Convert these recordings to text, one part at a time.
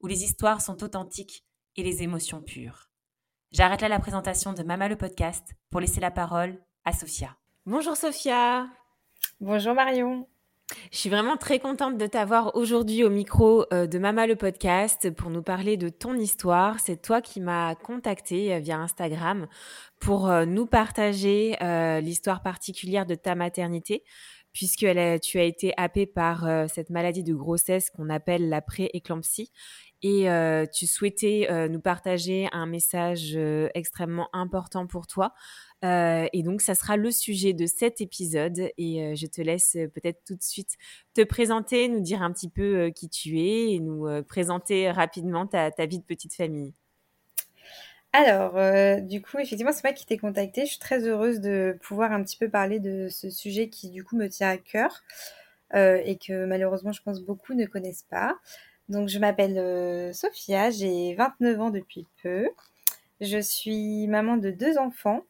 où les histoires sont authentiques et les émotions pures. J'arrête là la présentation de Mama le podcast pour laisser la parole à Sophia. Bonjour Sophia. Bonjour Marion. Je suis vraiment très contente de t'avoir aujourd'hui au micro euh, de Mama le podcast pour nous parler de ton histoire. C'est toi qui m'as contacté euh, via Instagram pour euh, nous partager l'histoire particulière de ta maternité puisque tu as été happée par cette maladie de grossesse qu'on appelle la pré-éclampsie et tu souhaitais nous partager un message extrêmement important pour toi euh, et donc, ça sera le sujet de cet épisode. Et euh, je te laisse euh, peut-être tout de suite te présenter, nous dire un petit peu qui tu es et nous présenter rapidement ta, vie de petite famille. Alors, du coup, effectivement, c'est moi qui t'ai contacté. Je suis très heureuse de pouvoir un petit peu parler de ce sujet qui, du coup, me tient à cœur et que malheureusement, je pense beaucoup ne connaissent pas. Donc, je m'appelle Sophia, j'ai 29 ans depuis peu. Je suis maman de deux enfants,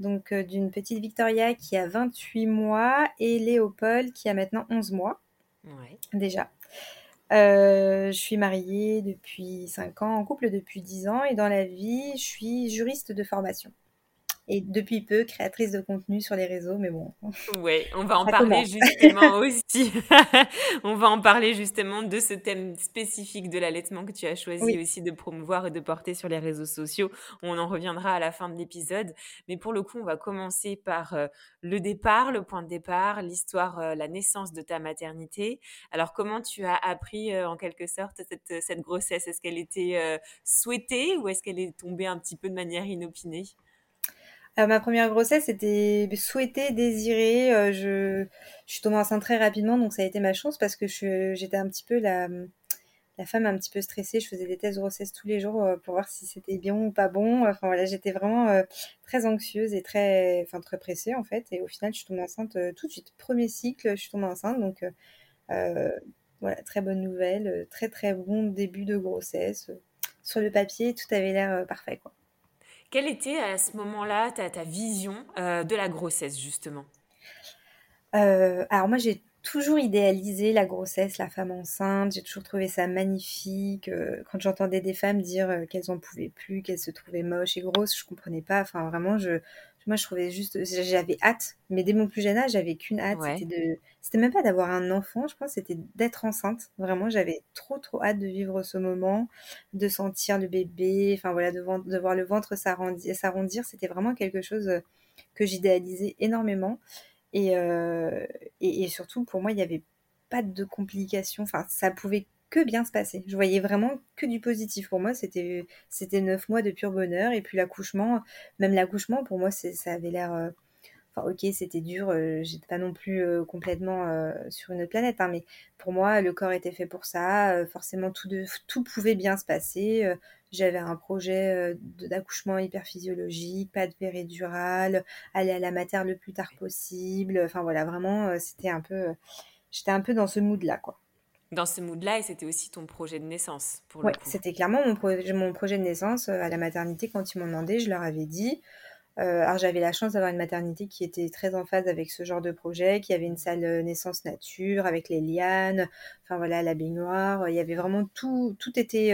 donc euh, d'une petite Victoria qui a 28 mois et Léopold qui a maintenant 11 mois déjà. Euh, je suis mariée depuis 5 ans, en couple depuis 10 ans et dans la vie, je suis juriste de formation et depuis peu créatrice de contenu sur les réseaux, mais bon. Oui, on va en parler justement aussi. on va en parler justement de ce thème spécifique de l'allaitement que tu as choisi aussi de promouvoir et de porter sur les réseaux sociaux. On en reviendra à la fin de l'épisode. Mais pour le coup, on va commencer par euh, le départ, le point de départ, l'histoire, euh, la naissance de ta maternité. Alors, comment tu as appris euh, en quelque sorte cette, cette grossesse? Est-ce qu'elle était souhaitée ou est-ce qu'elle est tombée un petit peu de manière inopinée? Euh, ma première grossesse était souhaitée, désirée. Euh, je, suis tombée enceinte très rapidement, donc ça a été ma chance parce que j'étais un petit peu la, femme un petit peu stressée. Je faisais des tests de grossesse tous les jours euh, pour voir si c'était bien ou pas bon. Enfin voilà, j'étais vraiment très anxieuse et très, enfin très pressée en fait. Et au final, je suis tombée enceinte tout de suite. Premier cycle, je suis tombée enceinte, donc voilà, très bonne nouvelle, très très bon début de grossesse. Sur le papier, tout avait l'air parfait. Quelle était à ce moment-là ta, vision euh, de la grossesse, justement? Euh, Alors moi, j'ai toujours idéalisé la grossesse, la femme enceinte. J'ai toujours trouvé ça magnifique. Euh, quand j'entendais des femmes dire qu'elles en pouvaient plus, qu'elles se trouvaient moches et grosses, je comprenais pas. Enfin, vraiment, je, moi, je trouvais juste, j'avais hâte, mais dès mon plus jeune âge, j'avais qu'une hâte. C'était de, c'était même pas d'avoir un enfant, je pense, c'était d'être enceinte. Vraiment, j'avais trop, trop hâte de vivre ce moment, de sentir le bébé, enfin voilà, de, de voir le ventre s'arrondir. C'était vraiment quelque chose euh, que j'idéalisais énormément. Et, euh, et, et, surtout, pour moi, il n'y avait pas de complications. Enfin, ça pouvait que bien se passer. Je voyais vraiment que du positif. Pour moi, c'était c'était neuf mois de pur bonheur. Et puis l'accouchement, même l'accouchement, pour moi, ça avait l'air. Euh, enfin, ok, c'était dur. Euh, j'étais pas non plus euh, complètement sur une autre planète, hein, mais pour moi, le corps était fait pour ça. forcément, tout tout pouvait bien se passer. J'avais un projet d'accouchement hyper physiologique, pas de péridurale, aller à la matière le plus tard possible. Enfin voilà, vraiment, c'était un peu, j'étais un peu dans ce mood là, quoi dans ce mood-là et c'était aussi ton projet de naissance pour c'était clairement mon, mon, projet de naissance euh, à la maternité quand ils m'ont demandé, je leur avais dit. Euh, alors j'avais la chance d'avoir une maternité qui était très en phase avec ce genre de projet, qui avait une salle euh, naissance nature avec les lianes, enfin voilà la baignoire, il y avait vraiment tout, tout était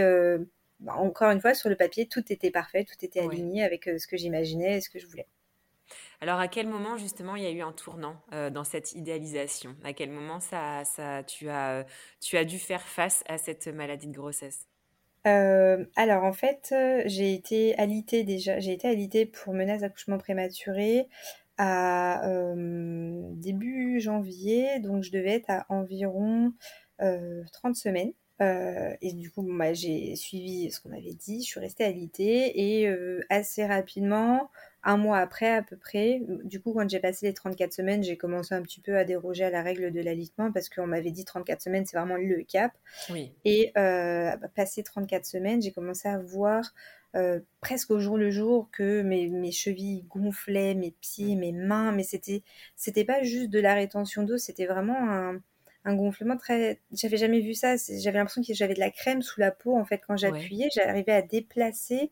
bah, encore une fois sur le papier, tout était parfait, tout était aligné avec ce que j'imaginais et ce que je voulais. Alors, à quel moment, justement, il y a eu un tournant euh, dans cette idéalisation? À quel moment ça, ça, tu, as, tu as dû faire face à cette maladie de grossesse? Euh, alors en fait, euh, j'ai été alitée déjà. J'ai été alitée pour menace d'accouchement prématuré à euh, début janvier, donc je devais être à environ 30 semaines. Et du coup, bah, j'ai suivi ce qu'on m'avait dit, je suis restée alitée et assez rapidement, un mois après à peu près, du coup, quand j'ai passé les 34 semaines, j'ai commencé un petit peu à déroger à la règle de l'alitement parce qu'on m'avait dit 34 semaines, c'est vraiment le cap. Oui. Et euh, bah, passé 34 semaines, j'ai commencé à voir euh, presque au jour le jour que mes, mes chevilles gonflaient, mes pieds, mes mains, mais c'était c'était pas juste de la rétention d'eau, c'était vraiment un, un gonflement très. J'avais jamais vu ça. J'avais l'impression que j'avais de la crème sous la peau en fait quand j'appuyais. J'arrivais à déplacer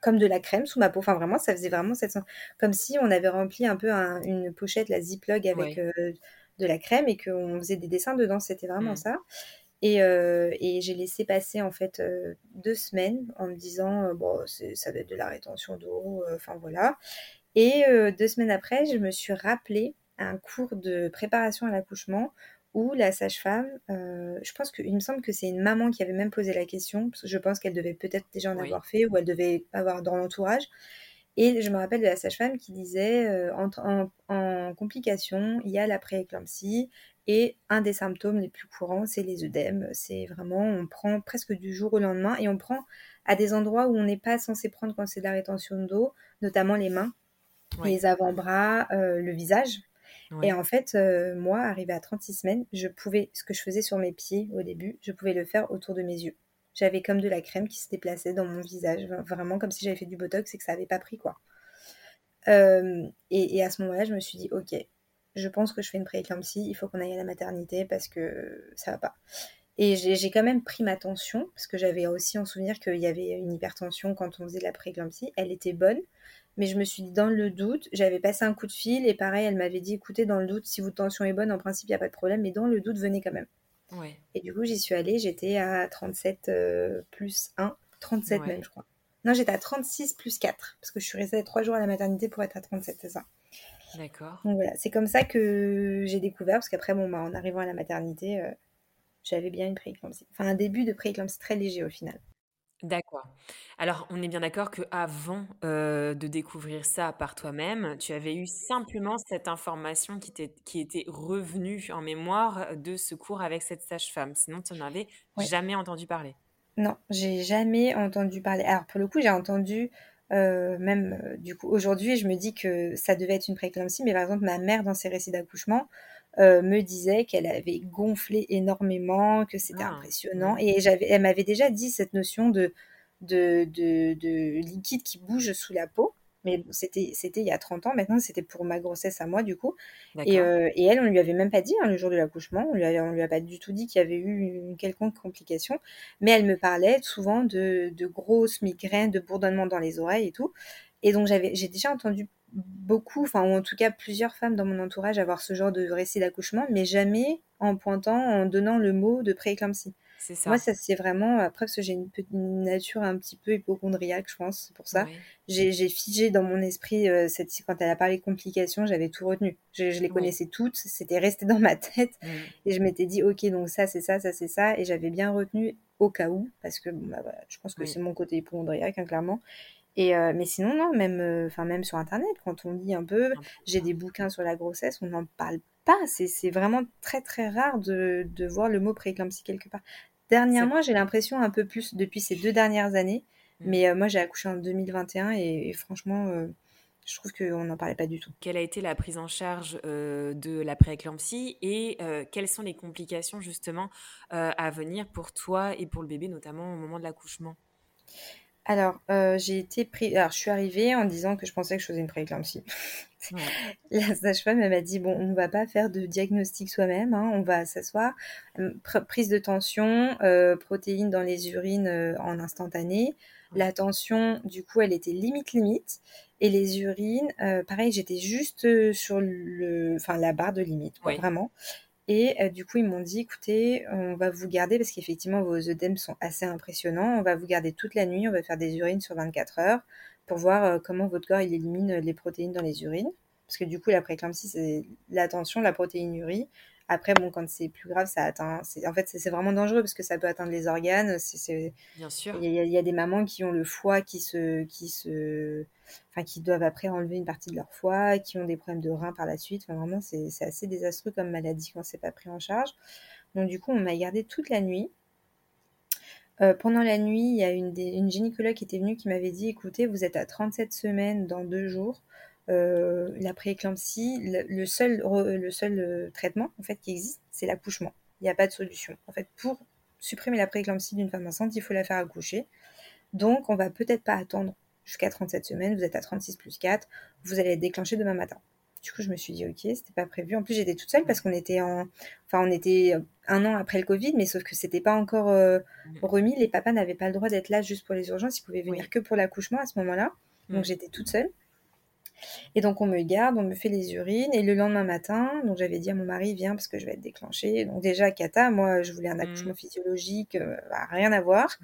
comme de la crème sous ma peau. Enfin, vraiment, ça faisait vraiment cette comme si on avait rempli un peu une pochette, la Ziploc avec euh, de la crème et qu'on faisait des dessins dedans. C'était vraiment mmh. ça. Et, euh, et j'ai laissé passer en fait euh, deux semaines en me disant bon, ça va être de la rétention d'eau. Enfin voilà. Et deux semaines après, je me suis rappelé un cours de préparation à l'accouchement où la sage-femme, euh, je pense qu'il me semble que c'est une maman qui avait même posé la question, parce que je pense qu'elle devait peut-être déjà en avoir fait, ou elle devait avoir dans l'entourage. Et je me rappelle de la sage-femme qui disait, euh, en, en, complication, il y a la prééclampsie, et un des symptômes les plus courants, c'est les œdèmes. C'est vraiment, on prend presque du jour au lendemain, et on prend à des endroits où on n'est pas censé prendre quand c'est de la rétention d'eau, notamment les mains, les avant-bras, euh, le visage. Et en fait, euh, moi, arrivé à 36 semaines, je pouvais, ce que je faisais sur mes pieds au début, je pouvais le faire autour de mes yeux. J'avais comme de la crème qui se déplaçait dans mon visage, vraiment comme si j'avais fait du botox et que ça n'avait pas pris quoi. Euh, et, à ce moment-là, je me suis dit, ok, je pense que je fais une prééclampsie, il faut qu'on aille à la maternité parce que ça va pas. Et j'ai quand même pris ma tension, parce que j'avais aussi en souvenir qu'il y avait une hypertension quand on faisait de la prééclampsie. Elle était bonne, mais je me suis dit, dans le doute, j'avais passé un coup de fil et pareil, elle m'avait dit, écoutez, dans le doute, si votre tension est bonne, en principe, il n'y a pas de problème, mais dans le doute, venez quand même. Et du coup, j'y suis allée, j'étais à 37 euh, plus 1, 37 même, je crois. Non, j'étais à 36 plus 4, parce que je suis restée 3 jours à la maternité pour être à 37, c'est ça. D'accord. Donc voilà, c'est comme ça que j'ai découvert, parce qu'après, bon, bah, en arrivant à la maternité, euh, j'avais bien une prééclampsie. Enfin, un début de prééclampsie très léger au final. D'accord. Alors, on est bien d'accord qu'avant euh, de découvrir ça par toi-même, tu avais eu simplement cette information qui, qui était revenue en mémoire de ce cours avec cette sage-femme. Sinon, tu n'en avais jamais entendu parler. Non, j'ai jamais entendu parler. Alors, pour le coup, j'ai entendu, euh, même euh, du coup, aujourd'hui, je me dis que ça devait être une prééclampsie, mais par exemple, ma mère, dans ses récits d'accouchement, euh, me disait qu'elle avait gonflé énormément, que c'était ah, impressionnant. Et j'avais, elle m'avait déjà dit cette notion de, de, de, liquide qui bouge sous la peau. Mais c'était, c'était il y a 30 ans, maintenant c'était pour ma grossesse à moi du coup. Et, euh, et, elle, on lui avait même pas dit hein, le jour de l'accouchement, on lui, on lui a pas du tout dit qu'il y avait eu une quelconque complication, mais elle me parlait souvent de, de grosses migraines, de bourdonnements dans les oreilles et tout. Et donc j'avais, j'ai déjà entendu beaucoup, enfin, ou en tout cas plusieurs femmes dans mon entourage avoir ce genre de récit d'accouchement, mais jamais en pointant, en donnant le mot de prééclampsie. C'est ça. Moi, ça c'est vraiment, après, parce que j'ai une, une, nature un petit peu hypochondriaque, je pense, c'est pour ça. J'ai figé dans mon esprit, euh, cette, quand elle a parlé complications, j'avais tout retenu. Je, les connaissais toutes, c'était resté dans ma tête. Et je m'étais dit, ok, donc ça c'est ça, ça c'est ça. Et j'avais bien retenu au cas où, parce que bah, je pense que c'est mon côté hypochondriaque, hein, clairement. Et euh, mais sinon, non, même, euh, même sur Internet, quand on lit un peu, j'ai des bouquins sur la grossesse, on n'en parle pas. C'est vraiment très très rare de, de voir le mot prééclampsie quelque part. Dernièrement, j'ai l'impression un peu plus depuis ces deux dernières années. Mmh. Mais euh, moi, j'ai accouché en 2021 et, franchement, je trouve qu'on n'en parlait pas du tout. Quelle a été la prise en charge de la prééclampsie et quelles sont les complications justement à venir pour toi et pour le bébé, notamment au moment de l'accouchement? Alors, euh, j'ai été pris. Alors, je suis arrivée en disant que je pensais que je faisais une prééclampsie. La sage-femme, elle m'a dit bon, on va pas faire de diagnostic soi-même, hein, on va s'asseoir. Prise de tension, euh, protéines dans les urines euh, en instantané. La tension, du coup, elle était limite limite. Et les urines, pareil, j'étais juste sur le, enfin, la barre de limite, vraiment. Et euh, du coup, ils m'ont dit, écoutez, on va vous garder, parce qu'effectivement, vos œdèmes sont assez impressionnants, on va vous garder toute la nuit, on va faire des urines sur 24 heures pour voir euh, comment votre corps élimine les protéines dans les urines. Parce que du coup, la préclampsie, c'est la tension, la protéinurie. Après, bon, quand c'est plus grave, ça atteint. En fait, c'est vraiment dangereux parce que ça peut atteindre les organes. C'est Bien sûr. Il y, a des mamans qui ont le foie qui se, qui se, enfin, qui doivent après enlever une partie de leur foie, qui ont des problèmes de rein par la suite. Enfin, vraiment, c'est assez désastreux comme maladie quand c'est pas pris en charge. Donc, du coup, on m'a gardé toute la nuit. Euh, pendant la nuit, il y a une, une, gynécologue qui était venue qui m'avait dit écoutez, vous êtes à 37 semaines dans deux jours. Euh, la prééclampsie, le, seul, le seul euh, traitement en fait qui existe, c'est l'accouchement. Il n'y a pas de solution. En fait, pour supprimer la prééclampsie d'une femme enceinte, il faut la faire accoucher. Donc, on va peut-être pas attendre jusqu'à 37 semaines. Vous êtes à 36 plus 4. Vous allez être déclenché demain matin. Du coup, je me suis dit, ok, c'était pas prévu. En plus, j'étais toute seule parce qu'on était en, enfin, on était un an après le Covid, mais sauf que c'était pas encore euh, remis. Les papas n'avaient pas le droit d'être là juste pour les urgences. Ils pouvaient venir que pour l'accouchement à ce moment-là. Donc, j'étais toute seule. Et donc on me garde, on me fait les urines, et le lendemain matin, donc j'avais dit à mon mari, viens parce que je vais être déclenchée. Donc déjà, Kata, moi je voulais un mmh. accouchement physiologique, euh, bah, rien à voir.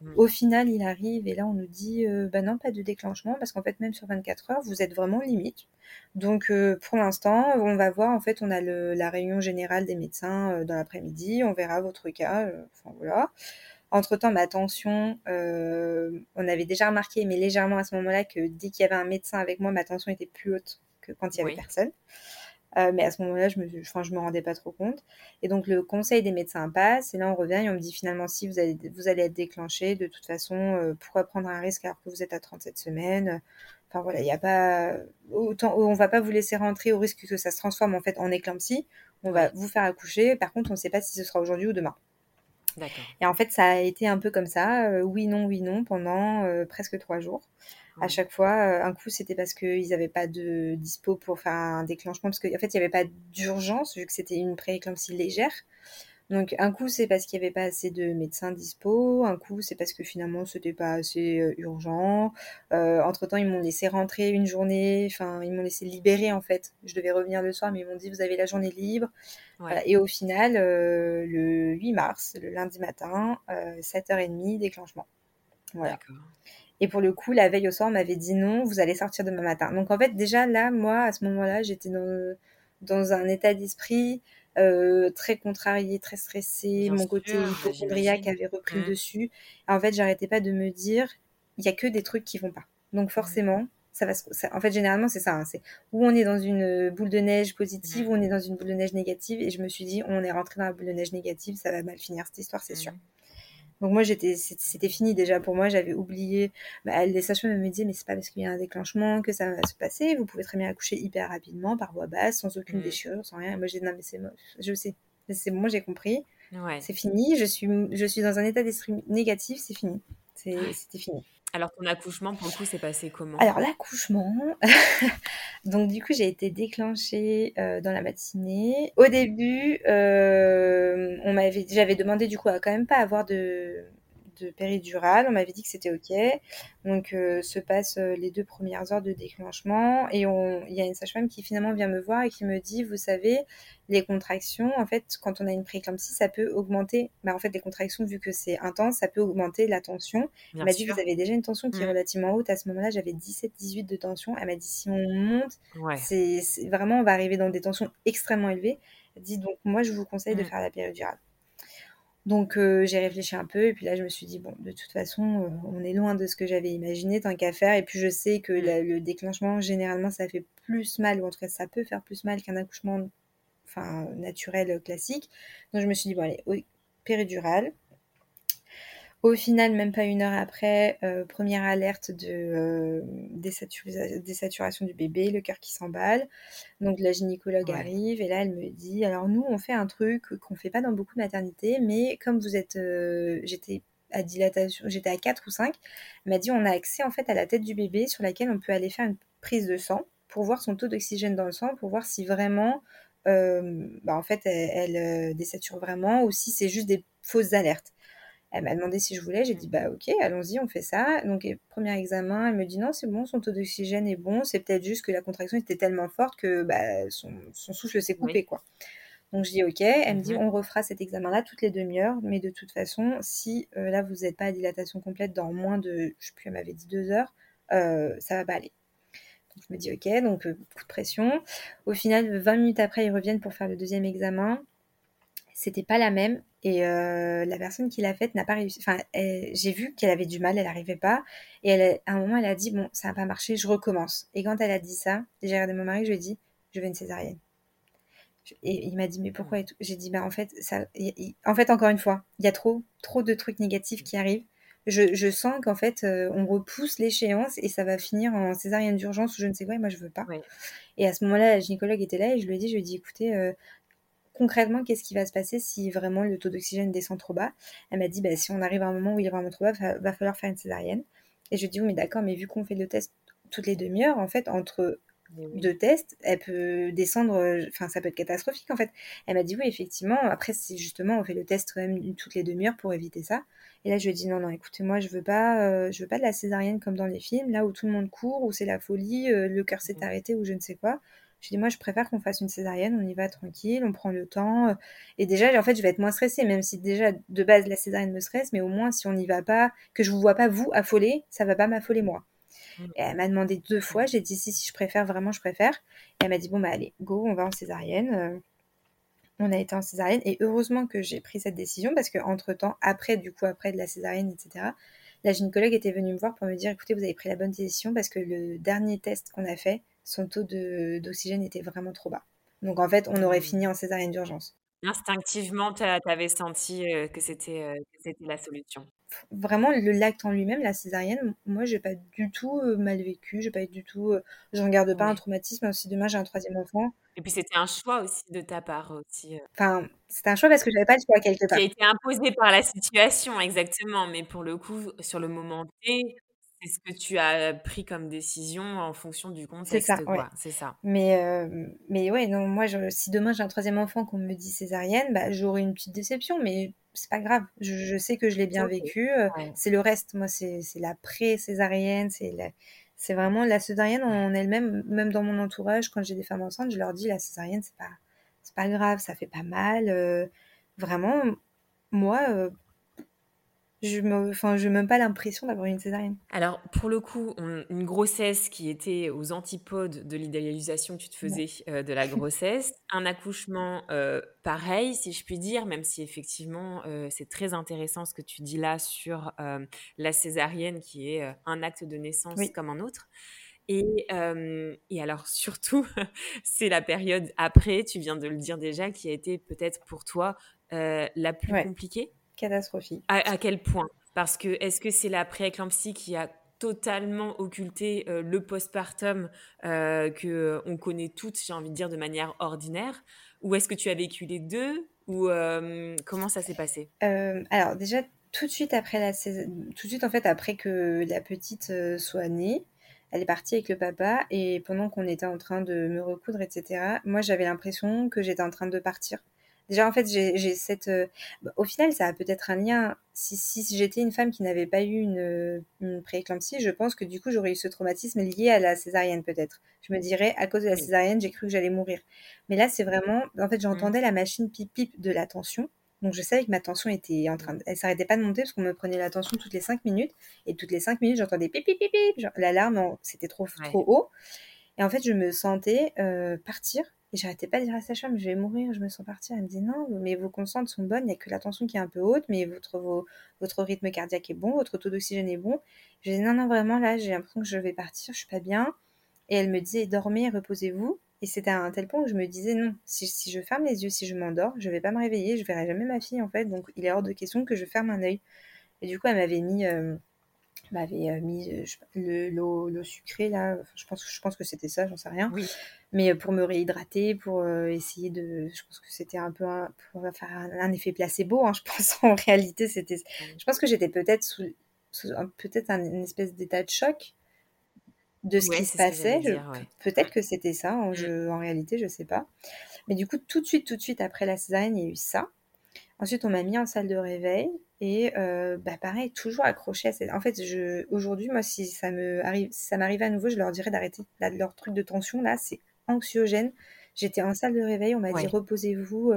Mmh. Au final, il arrive, et là on nous dit, euh, bah non, pas de déclenchement, parce qu'en fait, même sur 24 heures, vous êtes vraiment limite. Donc euh, pour l'instant, on va voir, en fait, on a la réunion générale des médecins dans l'après-midi, on verra votre cas, enfin voilà. Entre-temps, ma tension, euh, on avait déjà remarqué, mais légèrement à ce moment-là, que dès qu'il y avait un médecin avec moi, ma tension était plus haute que quand il y avait personne. Euh, mais à ce moment-là, je me, enfin, je me rendais pas trop compte. Et donc, le conseil des médecins passe. Et là, on revient et on me dit finalement, si vous allez, vous allez être déclenché, de toute façon, euh, pourquoi prendre un risque alors que vous êtes à 37 semaines? Enfin, voilà, il n'y a pas. Autant, on va pas vous laisser rentrer au risque que ça se transforme en fait en éclampsie. On va vous faire accoucher. Par contre, on ne sait pas si ce sera aujourd'hui ou demain. Et en fait, ça a été un peu comme ça, euh, oui, non, oui, non, pendant euh, presque trois jours. À chaque fois, euh, un coup, c'était parce qu'ils n'avaient pas de dispo pour faire un déclenchement, parce qu'en fait, il n'y avait pas d'urgence, vu que c'était une prééclampsie légère. Donc un coup c'est parce qu'il n'y avait pas assez de médecins dispo, un coup c'est parce que finalement c'était pas assez euh, urgent. Euh, entre temps ils m'ont laissé rentrer une journée, enfin ils m'ont laissé libérer en fait. Je devais revenir le soir mais ils m'ont dit vous avez la journée libre. et au final euh, le 8 mars, le lundi matin, 7h30 déclenchement. Voilà. Et pour le coup, la veille au soir, on m'avait dit non, vous allez sortir demain matin. Donc en fait, déjà là, moi, à ce moment-là, j'étais dans, dans un état d'esprit euh, très contrariée, très stressée, mon côté hypochondriaque avait repris le mmh. dessus. en fait, j'arrêtais pas de me dire, il y a que des trucs qui vont pas. Donc mmh. forcément, ça va. en fait, généralement, c'est ça. Hein, c'est où on est dans une boule de neige positive, mmh. ou on est dans une boule de neige négative. Et je me suis dit, on est rentré dans la boule de neige négative, ça va mal finir cette histoire, c'est sûr. Donc moi j'étais c'était fini déjà pour moi, j'avais oublié. Bah, les sages-femmes me disaient mais c'est pas parce qu'il y a un déclenchement que ça va se passer. Vous pouvez très bien accoucher hyper rapidement par voie basse, sans aucune mmh. déchirure, sans rien. moi j'ai dit non mais c'est je sais, c'est bon, j'ai compris. C'est fini. Je suis je suis dans un état d'esprit négatif, c'est fini. C'était fini. Alors ton accouchement, pour le coup, s'est passé comment? Alors l'accouchement, donc du coup j'ai été déclenchée dans la matinée. Au début, on m'avait, j'avais demandé du coup à quand même pas avoir de de péridurale. On m'avait dit que c'était OK. Donc, euh, se passent euh, les deux premières heures de déclenchement. Et il y a une sage-femme qui finalement vient me voir et qui me dit, vous savez, les contractions, en fait, quand on a une prééclampsie, ça peut augmenter. Bah, en fait, les contractions, vu que c'est intense, ça peut augmenter la tension. elle m'a dit, vous avez déjà une tension qui est mmh. relativement haute. À ce moment-là, j'avais 17-18 de tension. Elle m'a dit, si on monte, c'est vraiment, on va arriver dans des tensions extrêmement élevées. Elle dit, donc, moi, je vous conseille de mmh. faire la péridurale. Donc euh, j'ai réfléchi un peu et puis là je me suis dit bon de toute façon euh, on est loin de ce que j'avais imaginé tant qu'à faire et puis je sais que mmh. le déclenchement généralement ça fait plus mal ou en tout cas ça peut faire plus mal qu'un accouchement enfin naturel classique. Donc je me suis dit bon allez péridurale au final, même pas une heure après, euh, première alerte de euh, désaturation du bébé, le cœur qui s'emballe. Donc la gynécologue arrive et là elle me dit alors nous on fait un truc qu'on fait pas dans beaucoup de maternités, mais comme vous êtes, euh, j'étais à dilatation, j'étais à 4 ou 5, elle m'a dit on a accès en fait à la tête du bébé sur laquelle on peut aller faire une prise de sang pour voir son taux d'oxygène dans le sang, pour voir si vraiment bah, en fait elle, elle désature vraiment ou si c'est juste des fausses alertes. Elle m'a demandé si je voulais, j'ai dit bah ok, allons-y, on fait ça. Donc premier examen, elle me dit non, c'est bon, son taux d'oxygène est bon, c'est peut-être juste que la contraction était tellement forte que bah, son, souffle s'est coupé quoi. Donc je dis ok, elle me dit mmh on refera cet examen-là toutes les demi-heures, mais de toute façon, si euh, là vous n'êtes pas à dilatation complète dans moins de, je sais plus, elle m'avait dit deux heures, euh, ça va pas aller. Je me dis ok, donc euh, coup de pression. Au final, 20 minutes après, ils reviennent pour faire le deuxième examen. C'était pas la même et euh, la personne qui l'a faite n'a pas réussi. Enfin, j'ai vu qu'elle avait du mal, elle n'arrivait pas. Et elle, à un moment, elle a dit bon, ça n'a pas marché, je recommence. Et quand elle a dit ça, j'ai regardé mon mari, je lui ai dit je veux une césarienne. Et il m'a dit mais pourquoi J'ai dit bah en fait ça, en fait encore une fois, il y a trop trop de trucs négatifs qui arrivent je, sens qu'en fait, euh, on repousse l'échéance et ça va finir en césarienne d'urgence ou je ne sais quoi, et moi je veux pas. Et à ce moment-là, la gynécologue était là et je lui ai dit, je lui ai dit, écoutez, euh, concrètement, qu'est-ce qui va se passer si vraiment le taux d'oxygène descend trop bas? Elle m'a dit, bah, si on arrive à un moment où il est vraiment trop bas, va, va falloir faire une césarienne. Et je lui ai dit, oui, mais d'accord, mais vu qu'on fait le test toutes les demi-heures, en fait, entre deux tests, elle peut descendre, euh, enfin ça peut être catastrophique en fait. Elle m'a dit oui effectivement, après c'est justement on fait le test quand même toutes les demi-heures pour éviter ça. Et là, je lui ai dit non, non, écoutez, moi, je veux pas, euh, je veux pas de la césarienne comme dans les films, là où tout le monde court, où c'est la folie, euh, le cœur s'est mmh. arrêté ou je ne sais quoi. Je dit, moi, je préfère qu'on fasse une césarienne, on y va tranquille, on prend le temps. Euh, et déjà, en fait, je vais être moins stressée, même si déjà, de base, la césarienne me stresse, mais au moins, si on n'y va pas, que je vous vois pas, vous, affoler, ça va pas m'affoler, moi. Mmh. Et elle m'a demandé deux fois, j'ai dit, si, si, je préfère, vraiment, je préfère. Et elle m'a dit, bon, bah, allez, go, on va en césarienne on a été en césarienne et heureusement que j'ai pris cette décision parce que entre temps, après du coup après de la césarienne, etc. La gynécologue était venue me voir pour me dire écoutez vous avez pris la bonne décision parce que le dernier test qu'on a fait, son taux d'oxygène était vraiment trop bas. Donc en fait on aurait mmh. fini en césarienne d'urgence. Instinctivement, tu avais senti euh, euh, que c'était la solution. Vraiment, le l'acte en lui-même, la césarienne, moi, j'ai pas du tout euh, mal vécu, j'ai pas du tout, je j'en garde pas un traumatisme. Si demain j'ai un troisième enfant, et puis c'était un choix aussi de ta part aussi. Enfin, c'était un choix parce que j'avais pas le choix quelque part. Qui a été imposé par la situation, exactement. Mais pour le coup, sur le moment T, c'est ce que tu as pris comme décision en fonction du contexte. C'est ça, quoi. C'est ça. Mais, mais ouais, non, moi, je, si demain j'ai un troisième enfant qu'on me dit césarienne, bah, j'aurai une petite déception, mais c'est pas grave. Je, sais que je l'ai bien vécu. C'est le reste. Moi, c'est la pré-césarienne, c'est la c'est vraiment la césarienne en elle-même, même dans mon entourage, quand j'ai des femmes enceintes, je leur dis la césarienne, c'est pas, c'est pas grave, ça fait pas mal. Euh, vraiment, moi, euh, je me, enfin, je n'ai même pas l'impression d'avoir une césarienne. Alors, pour le coup, une grossesse qui était aux antipodes de l'idéalisation que tu te faisais euh, de la grossesse, un accouchement euh, pareil, si je puis dire, même si effectivement euh, c'est très intéressant ce que tu dis là sur la césarienne qui est un acte de naissance comme un autre. Et, et, alors surtout, c'est la période après, tu viens de le dire déjà, qui a été peut-être pour toi la plus compliquée? Catastrophique. À, quel point? Parce que est-ce que c'est la pré-éclampsie qui a totalement occulté euh, le postpartum euh, que euh, on connaît toutes, j'ai envie de dire, de manière ordinaire? Ou est-ce que tu as vécu les deux? Ou euh, comment ça s'est passé? Alors déjà, tout de suite après la tout de suite en fait après que la petite soit née, elle est partie avec le papa et pendant qu'on était en train de me recoudre, etc. Moi, j'avais l'impression que j'étais en train de partir Déjà, en fait, j'ai cette. Euh, bah, au final, ça a peut-être un lien. Si, si, j'étais une femme qui n'avait pas eu une, une prééclampsie, je pense que du coup, j'aurais eu ce traumatisme lié à la césarienne, peut-être. Je me dirais, à cause de la césarienne, j'ai cru que j'allais mourir. Mais là, c'est vraiment. En fait, j'entendais mmh. la machine pip-pip de la tension. Donc, je savais que ma tension était en train de. Elle s'arrêtait pas de monter parce qu'on me prenait la tension toutes les 5 minutes. Et toutes les 5 minutes, j'entendais pip, pip, pip, pip. L'alarme, c'était trop, trop haut. Et en fait, je me sentais euh, partir et j'arrêtais pas de dire à sa femme, je vais mourir, je me sens partir. Elle me dit non, mais vos constantes sont bonnes, il n'y a que la tension qui est un peu haute, mais votre, rythme cardiaque est bon, votre taux d'oxygène est bon. Je dis non, non, vraiment, là, j'ai l'impression que je vais partir, je suis pas bien. Et elle me disait, dormez, reposez-vous. Et c'était à un tel point que je me disais non, si, je ferme les yeux, si je m'endors, je vais pas me réveiller, je verrai jamais ma fille en fait, donc il est hors de question que je ferme un œil. Et du coup, elle m'avait mis. Euh, m'avait euh, mis euh, l'eau sucrée là. Je pense je pense que c'était ça j'en sais rien. Oui. mais euh, pour me réhydrater pour essayer de je pense que c'était un peu un, pour faire un, effet placebo hein, je pense en réalité c'était je pense que j'étais peut-être sous, peut-être un une espèce d'état de choc de ce qui se passait. Peut-être que c'était ça en, mmh. en réalité je sais pas. Mais du coup tout de suite tout de suite après la césarienne il y a eu ça ensuite on m'a mis en salle de réveil et euh, bah pareil, toujours accroché à cette. En fait, je aujourd'hui, moi, si ça me arrive, si ça m'arrivait à nouveau, je leur dirais d'arrêter. leur truc de tension là, c'est anxiogène. J'étais en salle de réveil, on m'a dit reposez-vous,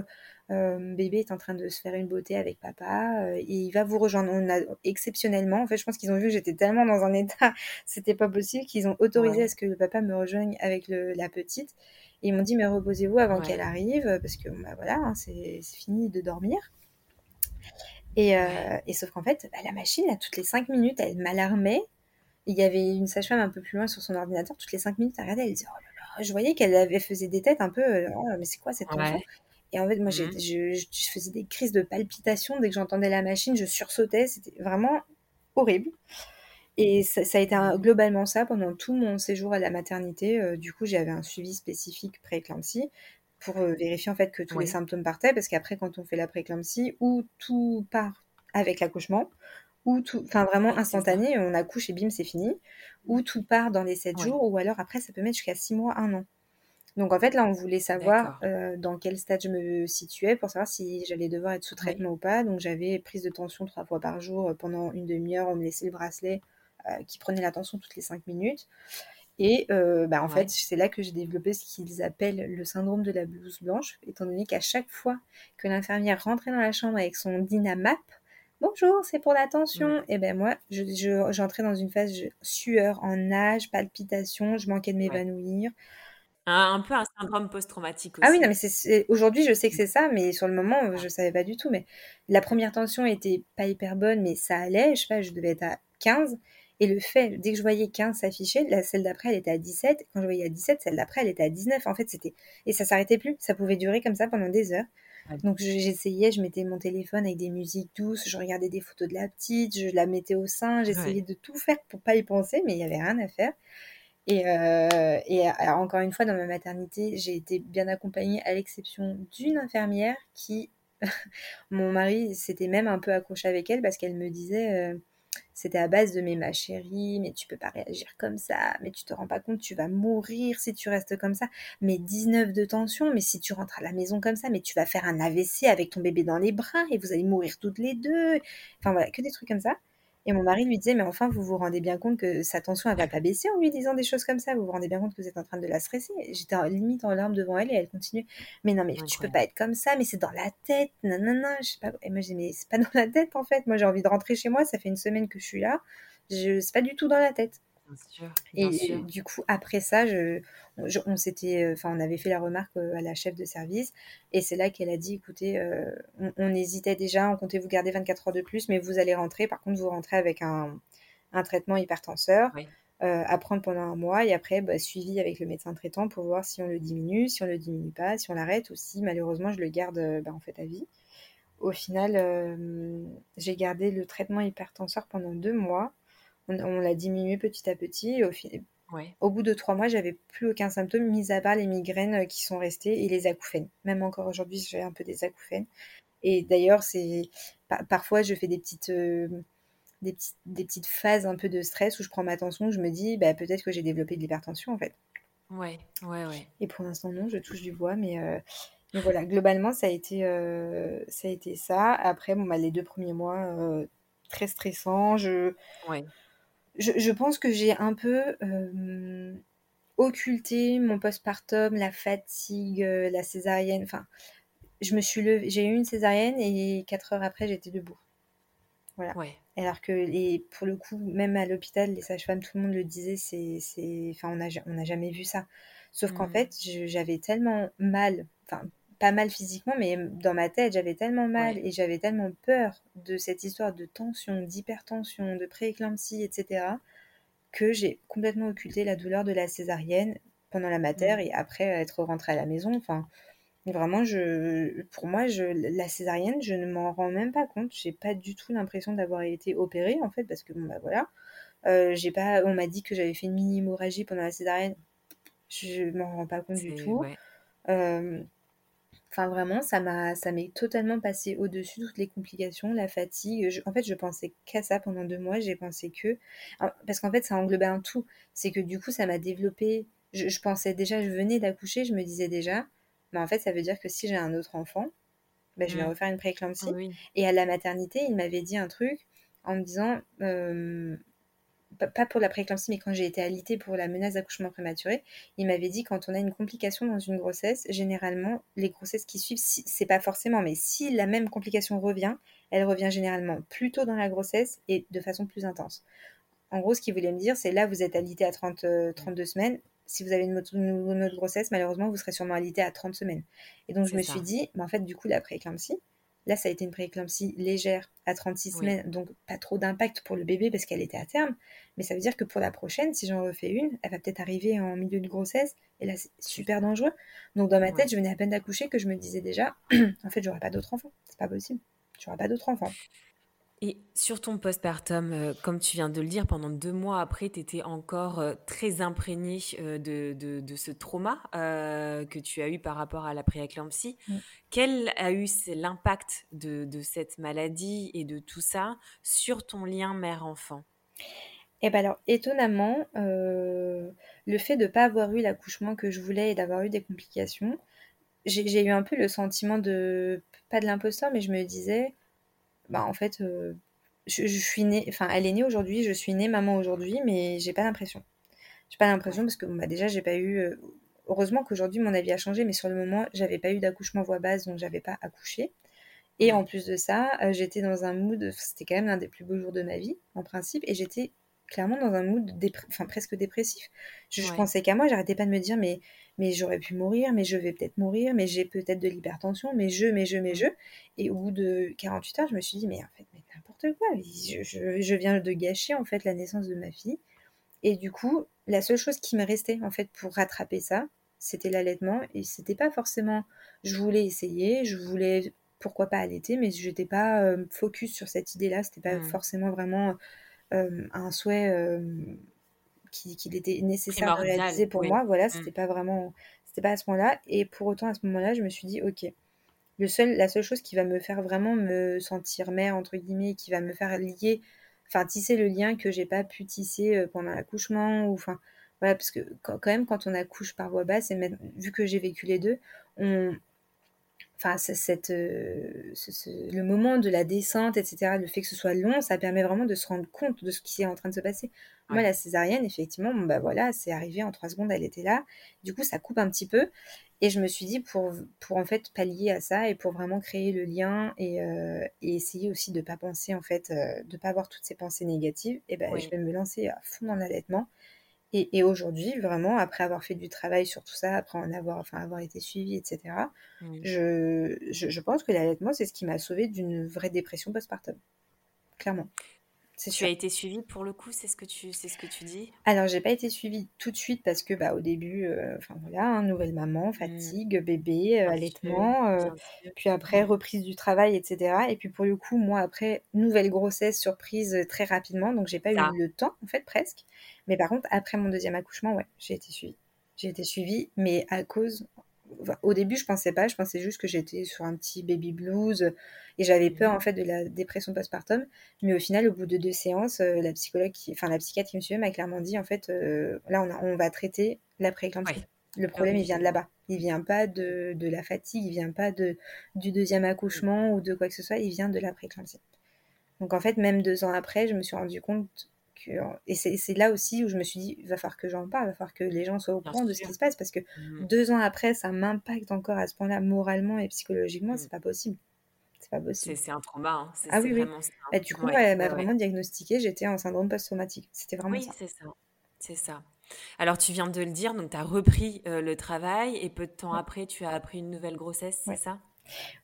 euh, bébé est en train de se faire une beauté avec papa euh, et il va vous rejoindre. On a exceptionnellement, en fait, je pense qu'ils ont vu que j'étais tellement dans un état, c'était pas possible, qu'ils ont autorisé à ce que le papa me rejoigne avec le, la petite. Et ils m'ont dit mais reposez-vous avant qu'elle arrive parce que bah, voilà, hein, c'est fini de dormir. Et, euh, et sauf qu'en fait, bah, la machine, à toutes les 5 minutes, elle m'alarmait. Il y avait une sage-femme un peu plus loin sur son ordinateur. Toutes les 5 minutes, elle regardait, elle disait, oh là là, je voyais qu'elle avait faisait des têtes un peu, oh, mais c'est quoi cette tension et en fait, moi, mmh. je, je, faisais des crises de palpitation dès que j'entendais la machine, je sursautais. C'était vraiment horrible. Et ça, a été un, globalement ça pendant tout mon séjour à la maternité. Euh, du coup, j'avais un suivi spécifique pré-éclampsie pour euh, vérifier en fait que tous les symptômes partaient. Parce qu'après, quand on fait la pré-éclampsie, ou tout part avec l'accouchement, ou tout, enfin vraiment instantané, on accouche et bim, c'est fini, ou tout part dans les 7 jours, ou alors après, ça peut mettre jusqu'à 6 mois, 1 an. Donc en fait, là, on voulait savoir euh, dans quel stade je me situais pour savoir si j'allais devoir être sous traitement ou pas. Donc j'avais prise de tension trois fois par jour pendant une demi-heure. On me laissait le bracelet qui prenait la tension toutes les cinq minutes. Et bah, en fait, c'est là que j'ai développé ce qu'ils appellent le syndrome de la blouse blanche, étant donné qu'à chaque fois que l'infirmière rentrait dans la chambre avec son Dynamap, bonjour, c'est pour la tension. Et ben moi, j'entrais dans une phase de sueur en nage, palpitation, je manquais de m'évanouir. Un, peu un syndrome post-traumatique aussi. Ah oui, non, mais c'est, aujourd'hui, je sais que c'est ça, mais sur le moment, je savais pas du tout. Mais la première tension était pas hyper bonne, mais ça allait. Je sais pas, je devais être à 15. Et le fait, dès que je voyais 15 s'afficher, la celle d'après, elle était à 17. Quand je voyais à 17, celle d'après, elle était à 19. En fait, c'était. Et ça s'arrêtait plus. Ça pouvait durer comme ça pendant des heures. Donc j'essayais, je mettais mon téléphone avec des musiques douces, je regardais des photos de la petite, je la mettais au sein, j'essayais de tout faire pour pas y penser, mais il y avait rien à faire. Et, euh, et encore une fois, dans ma maternité, j'ai été bien accompagnée, à l'exception d'une infirmière qui, mon mari s'était même un peu accroché avec elle parce qu'elle me disait, euh, c'était à base de mais ma chérie, mais tu peux pas réagir comme ça, mais tu te rends pas compte, tu vas mourir si tu restes comme ça, mais 19 de tension, mais si tu rentres à la maison comme ça, mais tu vas faire un AVC avec ton bébé dans les bras et vous allez mourir toutes les deux. Enfin voilà, que des trucs comme ça. Et mon mari lui disait, mais enfin, vous vous rendez bien compte que sa tension, elle va pas baisser en lui disant des choses comme ça. Vous vous rendez bien compte que vous êtes en train de la stresser. J'étais limite en larmes devant elle et elle continue. Mais non, mais tu peux pas être comme ça, mais c'est dans la tête. Nanana, je sais pas. Et moi, je dis, mais c'est pas dans la tête, en fait. Moi, j'ai envie de rentrer chez moi. Ça fait une semaine que je suis là. Je, c'est pas du tout dans la tête. Et du coup, après ça, je, on s'était, euh, enfin, on avait fait la remarque euh, à la chef de service, et c'est là qu'elle a dit, écoutez, euh, on, hésitait déjà, on comptait vous garder 24 heures de plus, mais vous allez rentrer. Par contre, vous rentrez avec un, un traitement hypertenseur. à prendre pendant un mois et après bah, suivi avec le médecin traitant pour voir si on le diminue, si on le diminue pas, si on l'arrête ou si malheureusement je le garde bah, en fait à vie. Au final, j'ai gardé le traitement hypertenseur pendant deux mois. On, l'a diminué petit à petit. au, au bout de trois mois, j'avais plus aucun symptôme, mis à part les migraines euh, qui sont restées et les acouphènes. Même encore aujourd'hui, j'ai un peu des acouphènes. Et d'ailleurs, c'est parfois je fais des petites, euh, des des petites phases un peu de stress où je prends ma tension, où je me dis bah, peut-être que j'ai développé de l'hypertension en fait. Ouais, ouais, ouais. Et pour l'instant non, je touche du bois, mais, euh, voilà, globalement ça a été ça. A été ça. Après, bon, bah, les deux premiers mois très stressants. Je, ouais je, pense que j'ai un peu euh, occulté mon postpartum, la fatigue, euh, la césarienne. Enfin, je me suis levée, j'ai eu une césarienne et quatre heures après, j'étais debout. Voilà. Alors que, pour le coup, même à l'hôpital, les sages-femmes, tout le monde le disait, c'est, c'est, enfin, on n'a on a jamais vu ça. Sauf qu'en mmh. fait, j'avais tellement mal, enfin, pas mal physiquement, mais dans ma tête, j'avais tellement mal et j'avais tellement peur de cette histoire de tension, d'hypertension, de prééclampsie, etc., que j'ai complètement occulté la douleur de la césarienne pendant la mater et après être rentrée à la maison. Enfin, vraiment, je, pour moi, je, la césarienne, je ne m'en rends même pas compte. J'ai pas du tout l'impression d'avoir été opérée, en fait, parce que bon, bah voilà. Euh, j'ai pas, on m'a dit que j'avais fait une mini hémorragie pendant la césarienne. Je m'en rends pas compte du tout. Euh, Enfin, vraiment, ça m'a, ça m'est totalement passé au-dessus toutes les complications, la fatigue. en fait, je pensais qu'à ça pendant deux mois. J'ai pensé que, parce qu'en fait, ça englobait un tout. C'est que du coup, ça m'a développé. Je, pensais déjà, je venais d'accoucher, je me disais déjà, mais en fait, ça veut dire que si j'ai un autre enfant, ben, je vais mmh. refaire une prééclampsie. Et à la maternité, il m'avait dit un truc en me disant, pas pour la prééclampsie, mais quand j'ai été alitée pour la menace d'accouchement prématuré, il m'avait dit quand on a une complication dans une grossesse, généralement, les grossesses qui suivent, c'est pas forcément, mais si la même complication revient, elle revient généralement plus tôt dans la grossesse et de façon plus intense. En gros, ce qu'il voulait me dire, c'est là, vous êtes alité à 30, 32 semaines. Si vous avez une autre, une autre, grossesse, malheureusement, vous serez sûrement alité à 30 semaines. Et donc, je me suis dit, mais en fait, du coup, la prééclampsie, Là, ça a été une prééclampsie légère à 36 semaines, donc pas trop d'impact pour le bébé parce qu'elle était à terme. Mais ça veut dire que pour la prochaine, si j'en refais une, elle va peut-être arriver en milieu de grossesse. Et là, c'est super dangereux. Donc dans ma tête, je venais à peine d'accoucher que je me disais déjà, en fait, j'aurais pas d'autres enfants. C'est pas possible. J'aurais pas d'autres enfants. Et sur ton postpartum, euh, comme tu viens de le dire, pendant deux mois après, tu étais encore euh, très imprégnée euh, de, de, ce trauma que tu as eu par rapport à la prééclampsie. Mm. Quel a eu l'impact de, de, cette maladie et de tout ça sur ton lien mère-enfant? Eh bien alors, étonnamment, le fait de ne pas avoir eu l'accouchement que je voulais et d'avoir eu des complications, j'ai eu un peu le sentiment de, pas de l'imposteur, mais je me disais bah, en fait, euh, je, suis née, enfin, elle est née aujourd'hui, je suis née maman aujourd'hui, mais j'ai pas l'impression. J'ai pas l'impression parce que bah, déjà, j'ai pas eu. Euh, heureusement qu'aujourd'hui, mon avis a changé, mais sur le moment, j'avais pas eu d'accouchement voix basse, donc j'avais pas accouché. Et en plus de ça, euh, j'étais dans un mood, c'était quand même l'un des plus beaux jours de ma vie, en principe, et j'étais clairement dans un mood enfin, presque dépressif. Je, pensais qu'à moi, j'arrêtais pas de me dire, mais, mais j'aurais pu mourir, mais je vais peut-être mourir, mais j'ai peut-être de l'hypertension, mais je, mais je, mais je. Et au bout de 48 heures, je me suis dit, mais en fait, mais n'importe quoi. Je, je, viens de gâcher en fait la naissance de ma fille. Et du coup, la seule chose qui me restait en fait pour rattraper ça, c'était l'allaitement. Et c'était pas forcément, je voulais essayer, je voulais pourquoi pas allaiter, mais je n'étais pas euh, focus sur cette idée-là. C'était pas mmh. forcément vraiment un souhait euh, qu'il était nécessaire de réaliser pour moi. Voilà, mmh. c'était pas vraiment, c'était pas à ce moment-là. Et pour autant, à ce moment-là, je me suis dit, ok, le seul, la seule chose qui va me faire vraiment me sentir mère entre guillemets, qui va me faire lier, enfin tisser le lien que j'ai pas pu tisser euh, pendant l'accouchement ou enfin voilà parce que quand même quand on accouche par voie basse et vu que j'ai vécu les deux, on enfin cette, euh, le moment de la descente, etc., le fait que ce soit long, ça permet vraiment de se rendre compte de ce qui est en train de se passer. Moi, la césarienne, effectivement, bah voilà, c'est arrivé en trois secondes, elle était là. Du coup, ça coupe un petit peu. Et je me suis dit, pour, pour en fait pallier à ça et pour vraiment créer le lien et, euh, essayer aussi de ne pas penser, en fait, euh, de ne pas avoir toutes ces pensées négatives, et ben, je vais me lancer à fond dans l'allaitement. Et, aujourd'hui, vraiment, après avoir fait du travail sur tout ça, après en avoir, enfin, avoir été suivie, etc., mmh. je, je, pense que l'allaitement, c'est ce qui m'a sauvée d'une vraie dépression postpartum. Clairement. Tu as été suivie pour le coup, c'est ce que tu, c'est ce que tu dis? Alors, j'ai pas été suivie tout de suite parce que, bah, au début, euh, enfin voilà, hein, nouvelle maman, mmh. fatigue, bébé, euh, allaitement, euh, puis après mmh. reprise du travail, etc. Et puis pour le coup, moi après nouvelle grossesse, surprise très rapidement, donc j'ai pas eu le temps en fait presque. Mais par contre, après mon deuxième accouchement, ouais, j'ai été suivie. J'ai été suivie, mais à cause au début, je pensais pas, je pensais juste que j'étais sur un petit baby blues et j'avais peur en fait de la dépression postpartum. Mais au final, au bout de deux séances, euh, la psychologue, enfin la psychiatre qui me suivait m'a clairement dit en fait, euh, là on, va traiter la prééclampsie. Le problème, il vient de là-bas. Il vient pas de, de, la fatigue, il vient pas de, du deuxième accouchement ou de quoi que ce soit, il vient de la prééclampsie. Donc en fait, même deux ans après, je me suis rendu compte et c'est là aussi où je me suis dit, il va falloir que j'en parle, il va falloir que les gens soient au courant de ce qui se passe, parce que mmh. deux ans après, ça m'impacte encore à ce point-là, moralement et psychologiquement, mmh. c'est pas possible. C'est pas possible. C'est un trauma. Hein. Ah oui, oui. Bah, du coup, elle m'a vraiment diagnostiqué, j'étais en syndrome post-traumatique. C'était vraiment oui, c'est ça. C'est ça. Alors, tu viens de le dire, donc tu as repris euh, le travail et peu de temps après, tu as appris une nouvelle grossesse, c'est ça?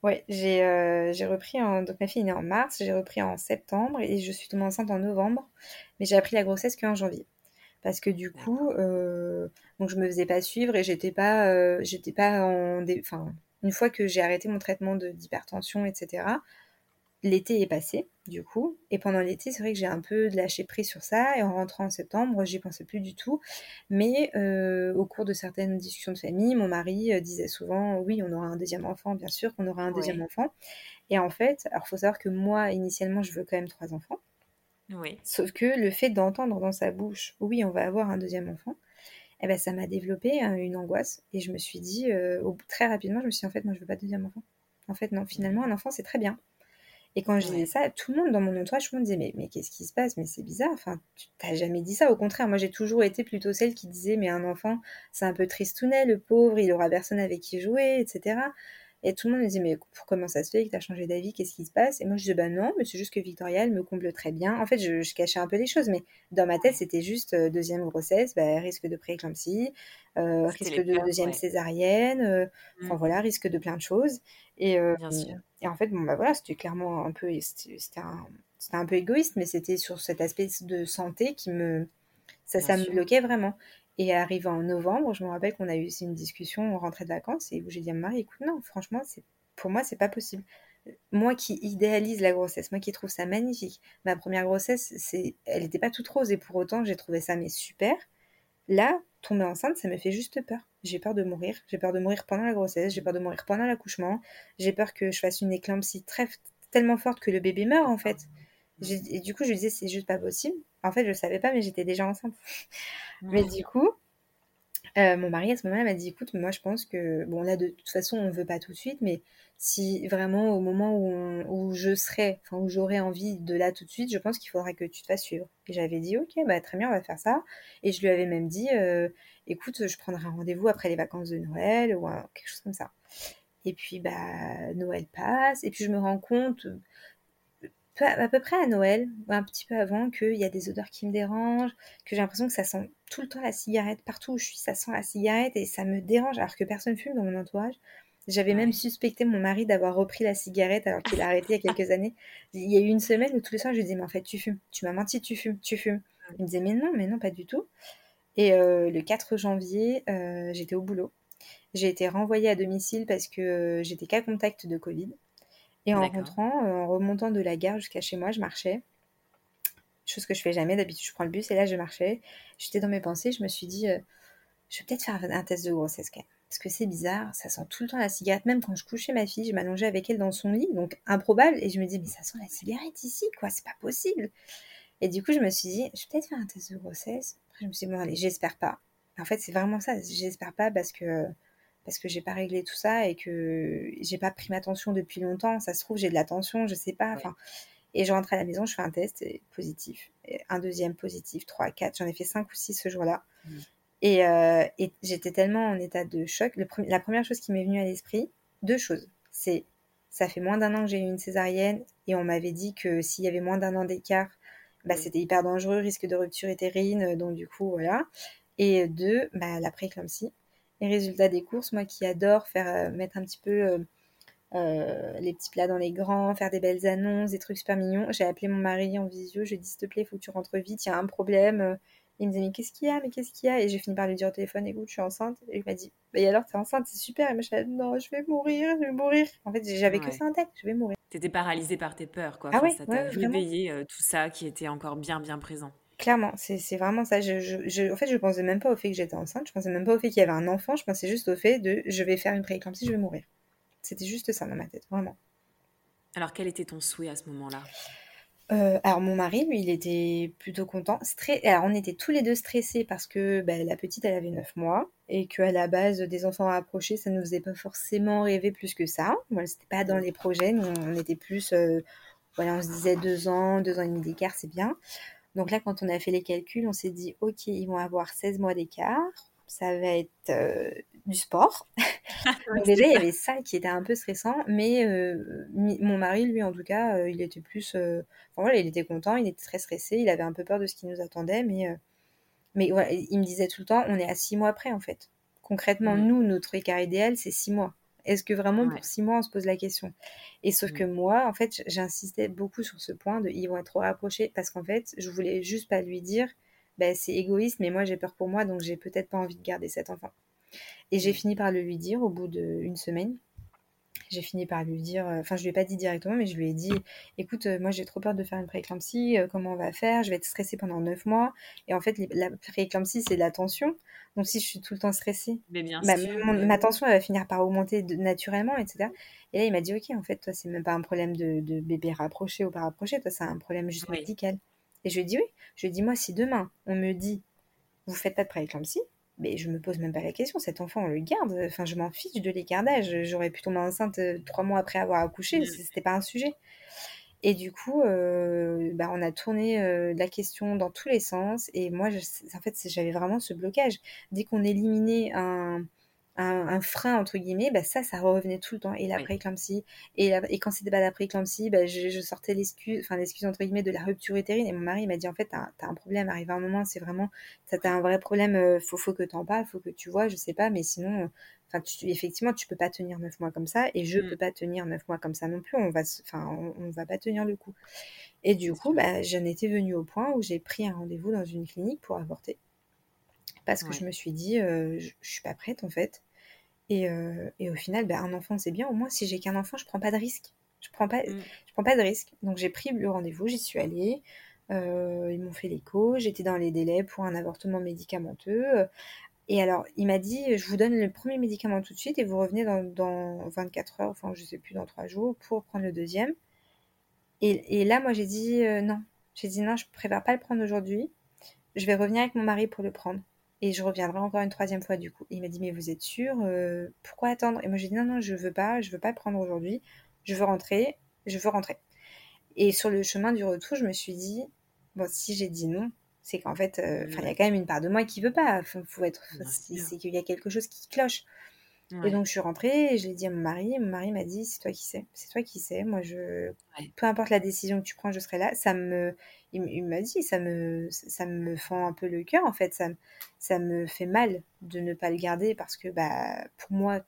Ouais, j'ai euh, j'ai repris en... Donc ma fille est née en mars, j'ai repris en septembre et je suis tombée enceinte en novembre, mais j'ai appris la grossesse qu'en janvier. Parce que du coup, euh, donc je me faisais pas suivre et j'étais pas, euh, j'étais pas en... Enfin, une fois que j'ai arrêté mon traitement d'hypertension, etc., l'été est passé, du coup. Et pendant l'été, c'est vrai que j'ai un peu lâché prise sur ça. Et en rentrant en septembre, j'y pensais plus du tout. Mais euh, au cours de certaines discussions de famille, mon mari euh, disait souvent Oui, on aura un deuxième enfant, bien sûr qu'on aura un deuxième enfant. Et en fait, alors faut savoir que moi, initialement, je veux quand même trois enfants. Oui. Sauf que le fait d'entendre dans sa bouche Oui, on va avoir un deuxième enfant. Eh ben, ça m'a développé hein, une angoisse et je me suis dit, euh, très rapidement, je me suis dit, en fait, moi, je veux pas de deuxième enfant. En fait, non, finalement, un enfant, c'est très bien. Et quand je disais ça, tout le monde dans mon entourage, me disait mais, mais qu'est-ce qui se passe? Mais c'est bizarre, enfin, tu t'as jamais dit ça. Au contraire, moi j'ai toujours été plutôt celle qui disait mais un enfant, c'est un peu tristounet, le pauvre, il aura personne avec qui jouer, etc. Et tout le monde me dit, mais pour comment ça se fait que tu as changé d'avis Qu'est-ce qui se passe? Et moi, je dis, bah non, mais c'est juste que Victoria, elle me comble très bien. En fait, je, cachais un peu les choses, mais dans ma tête, c'était juste euh, deuxième grossesse, bah, risque de prééclampsie, euh, risque de deuxième césarienne, euh, enfin mmh. voilà, risque de plein de choses. Et, et en fait, bon, bah voilà, c'était clairement un peu, c'était un, un, peu égoïste, mais c'était sur cet aspect de santé qui me, ça, ça me bloquait vraiment. Et arrivé en novembre, je me rappelle qu'on a eu une discussion, on rentrait de vacances, et où j'ai dit à Marie, écoute, non, franchement, c'est pour moi, c'est pas possible. Moi qui idéalise la grossesse, moi qui trouve ça magnifique, ma première grossesse, elle n'était pas toute rose, et pour autant, j'ai trouvé ça mais super. Là, tomber enceinte, ça me fait juste peur. J'ai peur de mourir. J'ai peur de mourir pendant la grossesse. J'ai peur de mourir pendant l'accouchement. J'ai peur que je fasse une éclampsie très, tellement forte que le bébé meure, en fait. Et du coup, je disais, c'est juste pas possible. En fait, je le savais pas, mais j'étais déjà enceinte. mais du coup, euh, mon mari à ce moment-là m'a dit, écoute, moi je pense que, bon là de toute façon on veut pas tout de suite, mais si vraiment au moment où, où je serai, enfin où j'aurai envie de là tout de suite, je pense qu'il faudra que tu te fasses suivre. Et j'avais dit, ok, bah très bien, on va faire ça. Et je lui avais même dit, euh, écoute, je prendrai un rendez-vous après les vacances de Noël ou quelque chose comme ça. Et puis bah Noël passe, et puis je me rends compte à peu près à Noël, ou un petit peu avant, qu'il y a des odeurs qui me dérangent, que j'ai l'impression que ça sent tout le temps la cigarette. Partout où je suis, ça sent la cigarette et ça me dérange, alors que personne fume dans mon entourage. J'avais même suspecté mon mari d'avoir repris la cigarette alors qu'il a arrêté il y a quelques années. Il y a eu une semaine où tous les soirs je lui disais mais en fait tu fumes, tu m'as menti, tu fumes, tu fumes. Il me disait mais non, mais non pas du tout. Et euh, le 4 janvier, euh, j'étais au boulot. J'ai été renvoyée à domicile parce que euh, j'étais qu'à contact de Covid. Et en rentrant, euh, en remontant de la gare jusqu'à chez moi, je marchais. Chose que je fais jamais, d'habitude je prends le bus et là je marchais. J'étais dans mes pensées, je me suis dit, euh, je vais peut-être faire un test de grossesse quand même. Parce que c'est bizarre, ça sent tout le temps la cigarette. Même quand je couchais ma fille, je m'allongeais avec elle dans son lit, donc improbable. Et je me dis, mais ça sent la cigarette ici, quoi, c'est pas possible. Et du coup, je me suis dit, je vais peut-être faire un test de grossesse. Après, je me suis dit, bon, allez, j'espère pas. En fait, c'est vraiment ça, j'espère pas parce que parce que j'ai pas réglé tout ça et que j'ai pas pris ma tension depuis longtemps. Ça se trouve, j'ai de la tension, je sais pas. Enfin, et je rentre à la maison, je fais un test positif, un deuxième positif, trois, quatre. J'en ai fait cinq ou six ce jour-là. Mmh. Euh, et, j'étais tellement en état de choc. la première chose qui m'est venue à l'esprit, deux choses. C'est ça fait moins d'un an que j'ai eu une césarienne et on m'avait dit que s'il y avait moins d'un an d'écart, bah, mmh. c'était hyper dangereux, risque de rupture utérine. Donc du coup, voilà. Et deux, bah, la préclampsie les résultats des courses. Moi qui adore faire euh, mettre un petit peu euh, euh, les petits plats dans les grands, faire des belles annonces, des trucs super mignons. J'ai appelé mon mari en visio, je lui ai dit s'il te plaît, il faut que tu rentres vite, il y a un problème. Il me disait mais qu'est-ce qu'il y a, mais qu'est-ce qu'il y a? Et j'ai fini par lui dire au téléphone, écoute, je suis enceinte. Et il m'a dit, bah, et alors t'es enceinte, c'est super. Et moi je suis non, je vais mourir, je vais mourir. En fait, j'avais que ça en tête, je vais mourir. T'étais paralysée par tes peurs, quoi. Ah ouais, ça t'a réveillé tout ça qui était encore bien, bien présent. Clairement, c'est vraiment ça. Je, je, en fait, je pensais même pas au fait que j'étais enceinte. Je pensais même pas au fait qu'il y avait un enfant. Je pensais juste au fait de je vais faire une prééclampsie, je vais mourir. C'était juste ça dans ma tête, vraiment. Alors, quel était ton souhait à ce moment-là? Euh, alors mon mari, lui, il était plutôt content. Alors on était tous les deux stressés parce que bah, la petite, elle avait 9 mois et qu'à la base, des enfants approchés, ça ne nous faisait pas forcément rêver plus que ça. Voilà, c'était pas dans les projets. Nous, on était plus, euh, voilà, on se disait deux ans, deux ans et demi d'écart, c'est bien. Donc là, quand on a fait les calculs, on s'est dit, OK, ils vont avoir 16 mois d'écart, ça va être euh, du sport. Donc déjà, il y avait ça qui était un peu stressant, mais euh, mon mari, lui, en tout cas, euh, il était plus... enfin voilà, il était content, il était très stressé, il avait un peu peur de ce qui nous attendait, mais, mais voilà, il me disait tout le temps, on est à 6 mois près, en fait. Concrètement, mmh. nous, notre écart idéal, c'est 6 mois. Est-ce que vraiment pour six mois on se pose la question? Et sauf que mmh. moi, en fait, j'insistais beaucoup sur ce point de ils vont être trop rapprochés parce qu'en fait, je voulais juste pas lui dire bah, c'est égoïste, mais moi j'ai peur pour moi donc j'ai peut-être pas envie de garder cet enfant. Et j'ai mmh. fini par le lui dire au bout d'une semaine j'ai fini par lui dire, euh, enfin je lui ai pas dit directement, mais je lui ai dit, écoute, euh, moi j'ai trop peur de faire une prééclampsie, euh, comment on va faire? Je vais être stressée pendant 9 mois. Et en fait, la prééclampsie, c'est de la tension. Donc si je suis tout le temps stressée, ma tension elle va finir par augmenter naturellement, etc. Et là, il m'a dit, ok, en fait, toi, c'est même pas un problème de, bébé rapproché ou pas rapproché, toi, c'est un problème juste médical. Et je lui ai dit, oui. Je lui ai dit, moi, si demain, on me dit, vous faites pas de prééclampsie, mais je me pose même pas la question, cet enfant on le garde, enfin je m'en fiche de l'écartage, j'aurais pu tomber enceinte euh, trois mois après avoir accouché, mm. c'était pas un sujet. Et du coup, euh, bah, on a tourné euh, la question dans tous les sens. Et moi, je, en fait, j'avais vraiment ce blocage. Dès qu'on éliminait un, un, frein, entre guillemets, bah, ça, ça revenait tout le temps. Et l'après-éclampsie. Et, et quand c'était pas l'après-éclampsie, bah, je, je, sortais l'excuse, enfin, l'excuse, entre guillemets, de la rupture utérine. Et mon mari m'a dit, en fait, t'as as un problème. Arrive un moment, c'est vraiment, t'as as un vrai problème. Euh, faut, faut que t'en parles, faut que tu vois, je sais pas. Mais sinon, Enfin, tu, effectivement, tu peux pas tenir neuf mois comme ça, et je mmh. peux pas tenir neuf mois comme ça non plus. On va, enfin, on, va pas tenir le coup. Et du coup, bah, j'en étais venue au point où j'ai pris un rendez-vous dans une clinique pour avorter, parce que je me suis dit, euh, je, suis pas prête en fait. Et, euh, et au final, bah, un enfant c'est bien. Au moins, si j'ai qu'un enfant, je prends pas de risque. Je prends pas, mmh. je prends pas de risque. Donc j'ai pris le rendez-vous, j'y suis allée. Euh, ils m'ont fait l'écho, j'étais dans les délais pour un avortement médicamenteux. Et alors, il m'a dit, je vous donne le premier médicament tout de suite et vous revenez dans, 24 heures, enfin je sais plus, dans 3 jours, pour prendre le deuxième. Et, là, moi, j'ai dit euh, non. J'ai dit non, je préfère pas le prendre aujourd'hui. Je vais revenir avec mon mari pour le prendre. Et je reviendrai encore une troisième fois du coup. il m'a dit, mais vous êtes sûr euh, Pourquoi attendre? Et moi, j'ai dit non, non, je veux pas, je veux pas prendre aujourd'hui. Je veux rentrer, je veux rentrer. Et sur le chemin du retour, je me suis dit, bon, si j'ai dit non, c'est qu'en fait, euh, il y a quand même une part de moi qui veut pas. Faut, être, c'est qu'il y a quelque chose qui cloche. Et donc je suis rentrée et je l'ai dit à mon mari. Mon mari m'a dit c'est toi qui sais, c'est toi qui sais. Moi je, peu importe la décision que tu prends, je serai là. Ça me, il, m'a dit ça me, ça me fend un peu le cœur en fait. Ça, ça me fait mal de ne pas le garder parce que bah pour moi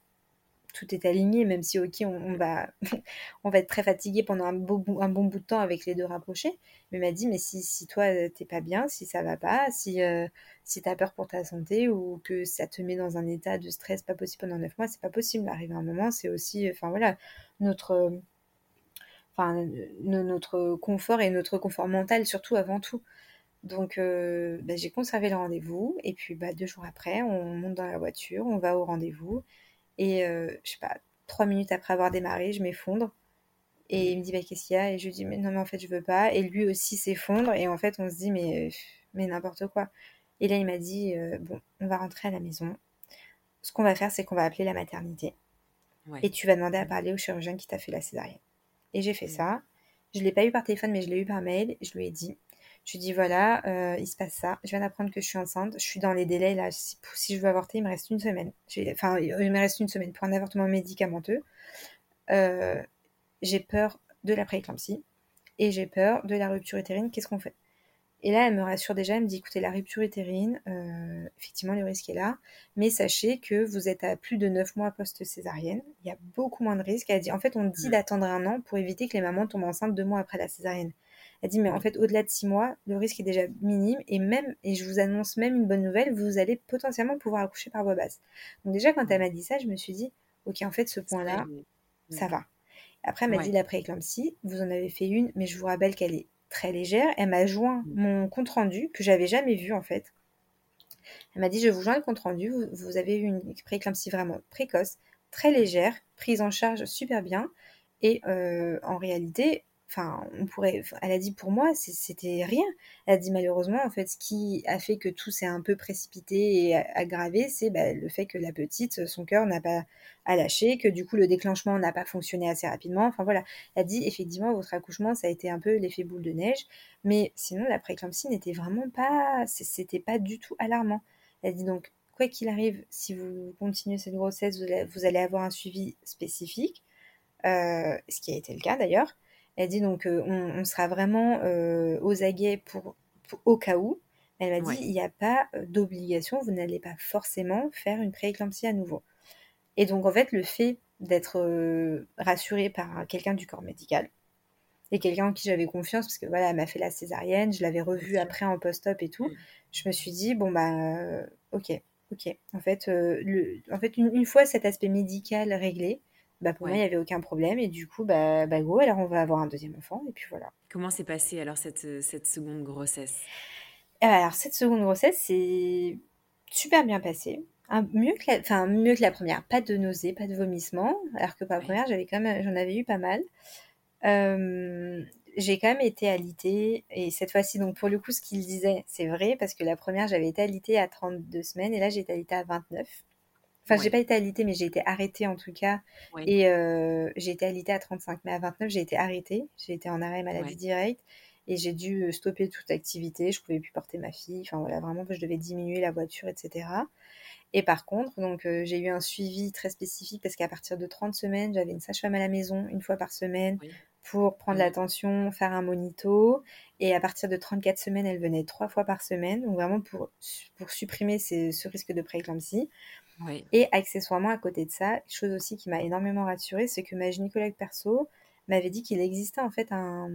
tout est aligné, même si ok, on, va, on va être très fatigué pendant un, beau, un bon bout de temps avec les deux rapprochés. Mais m'a dit, mais si, si toi t'es pas bien, si ça va pas, si, euh, si t'as peur pour ta santé ou que ça te met dans un état de stress pas possible pendant neuf mois, c'est pas possible. Arriver à un moment, c'est aussi, enfin voilà, notre, enfin, notre confort et notre confort mental surtout avant tout. Donc euh, bah, j'ai conservé le rendez-vous et puis bah, deux jours après, on monte dans la voiture, on va au rendez-vous. Et euh, je sais pas, trois minutes après avoir démarré, je m'effondre. Et il me dit, bah, qu'est-ce qu'il y a? Et je lui dis, mais non, mais en fait, je veux pas. Et lui aussi s'effondre. Et en fait, on se dit, mais, mais n'importe quoi. Et là, il m'a dit, euh, bon, on va rentrer à la maison. Ce qu'on va faire, c'est qu'on va appeler la maternité. Et tu vas demander à parler au chirurgien qui t'a fait la césarienne. Et j'ai fait ça. Je ne l'ai pas eu par téléphone, mais je l'ai eu par mail. Je lui ai dit, je lui dis voilà, euh, il se passe ça. Je viens d'apprendre que je suis enceinte. Je suis dans les délais là. Si, si je veux avorter, il me reste une semaine. Enfin, il me reste une semaine pour un avortement médicamenteux. Euh, j'ai peur de la prééclampsie et j'ai peur de la rupture utérine. Qu'est-ce qu'on fait? Et là, elle me rassure déjà. Elle me dit écoutez, la rupture utérine, euh, effectivement, le risque est là. Mais sachez que vous êtes à plus de 9 mois post-césarienne. Il y a beaucoup moins de risques. Elle dit en fait, on dit d'attendre un an pour éviter que les mamans tombent enceintes deux mois après la césarienne. Elle dit, mais en fait, au-delà de six mois, le risque est déjà minime et même, et je vous annonce même une bonne nouvelle, vous allez potentiellement pouvoir accoucher par voie basse. Donc déjà, quand elle m'a dit ça, je me suis dit, ok, en fait, ce point-là, ça va. Après, elle m'a dit la pré-éclampsie, vous en avez fait une, mais je vous rappelle qu'elle est très légère. Elle m'a joint mm. mon compte rendu que j'avais jamais vu en fait. Elle m'a dit, je vous joins le compte rendu, vous, avez eu une pré-éclampsie vraiment précoce, très légère, prise en charge super bien. Et euh, en réalité, enfin, on pourrait, elle a dit pour moi, c'était rien. Elle a dit malheureusement, en fait, ce qui a fait que tout s'est un peu précipité et aggravé, c'est bah, le fait que la petite, son cœur n'a pas à lâcher, que du coup le déclenchement n'a pas fonctionné assez rapidement. Enfin voilà, elle a dit effectivement votre accouchement ça a été un peu l'effet boule de neige, mais sinon la préclampsie n'était vraiment pas, c'était pas du tout alarmant. Elle a dit donc quoi qu'il arrive, si vous continuez cette grossesse, vous allez, avoir un suivi spécifique, euh, ce qui a été le cas d'ailleurs. Elle dit donc euh, on, sera vraiment euh, aux aguets pour, au cas où. Elle m'a dit il n'y a pas euh, d'obligation, vous n'allez pas forcément faire une prééclampsie à nouveau. Et donc en fait le fait d'être rassurée par quelqu'un du corps médical et quelqu'un en qui j'avais confiance parce que voilà elle m'a fait la césarienne, je l'avais revue après en post-op et tout. Mm. Je me suis dit bon bah ok ok en fait le, en fait une, fois cet aspect médical réglé, bah pour moi, il n'y avait aucun problème. Et du coup, bah, bah go, alors on va avoir un deuxième enfant. Et puis voilà. Comment s'est passée alors cette, euh, cette seconde grossesse? Eh ben, Alors, cette seconde grossesse, c'est super bien passé. mieux, que la, enfin, mieux que la première. Pas de nausées, pas de vomissements. Alors que pour la première, j'avais quand même, j'en avais eu pas mal. Euh, j'ai quand même été alitée. Et cette fois-ci, donc pour le coup, ce qu'il disait, c'est vrai. Parce que la première, j'avais été alitée à 32 semaines. Et là, j'ai été alitée à 29. Enfin, j'ai pas été alitée, mais j'ai été arrêtée en tout cas. Et j'ai été alitée à 35, mais à 29, j'ai été arrêtée. J'ai été en arrêt maladie directe et j'ai dû stopper toute activité. Je pouvais plus porter ma fille. Enfin voilà, vraiment, je devais diminuer la voiture, etc. Et par contre, donc j'ai eu un suivi très spécifique parce qu'à partir de 30 semaines, j'avais une sage-femme à la maison une fois par semaine pour prendre l'attention, faire un monito. Et à partir de 34 semaines, elle venait trois fois par semaine, donc vraiment pour, pour supprimer ce risque de prééclampsie. Et accessoirement, à côté de ça, chose aussi qui m'a énormément rassurée, c'est que ma gynécologue perso m'avait dit qu'il existait en fait un,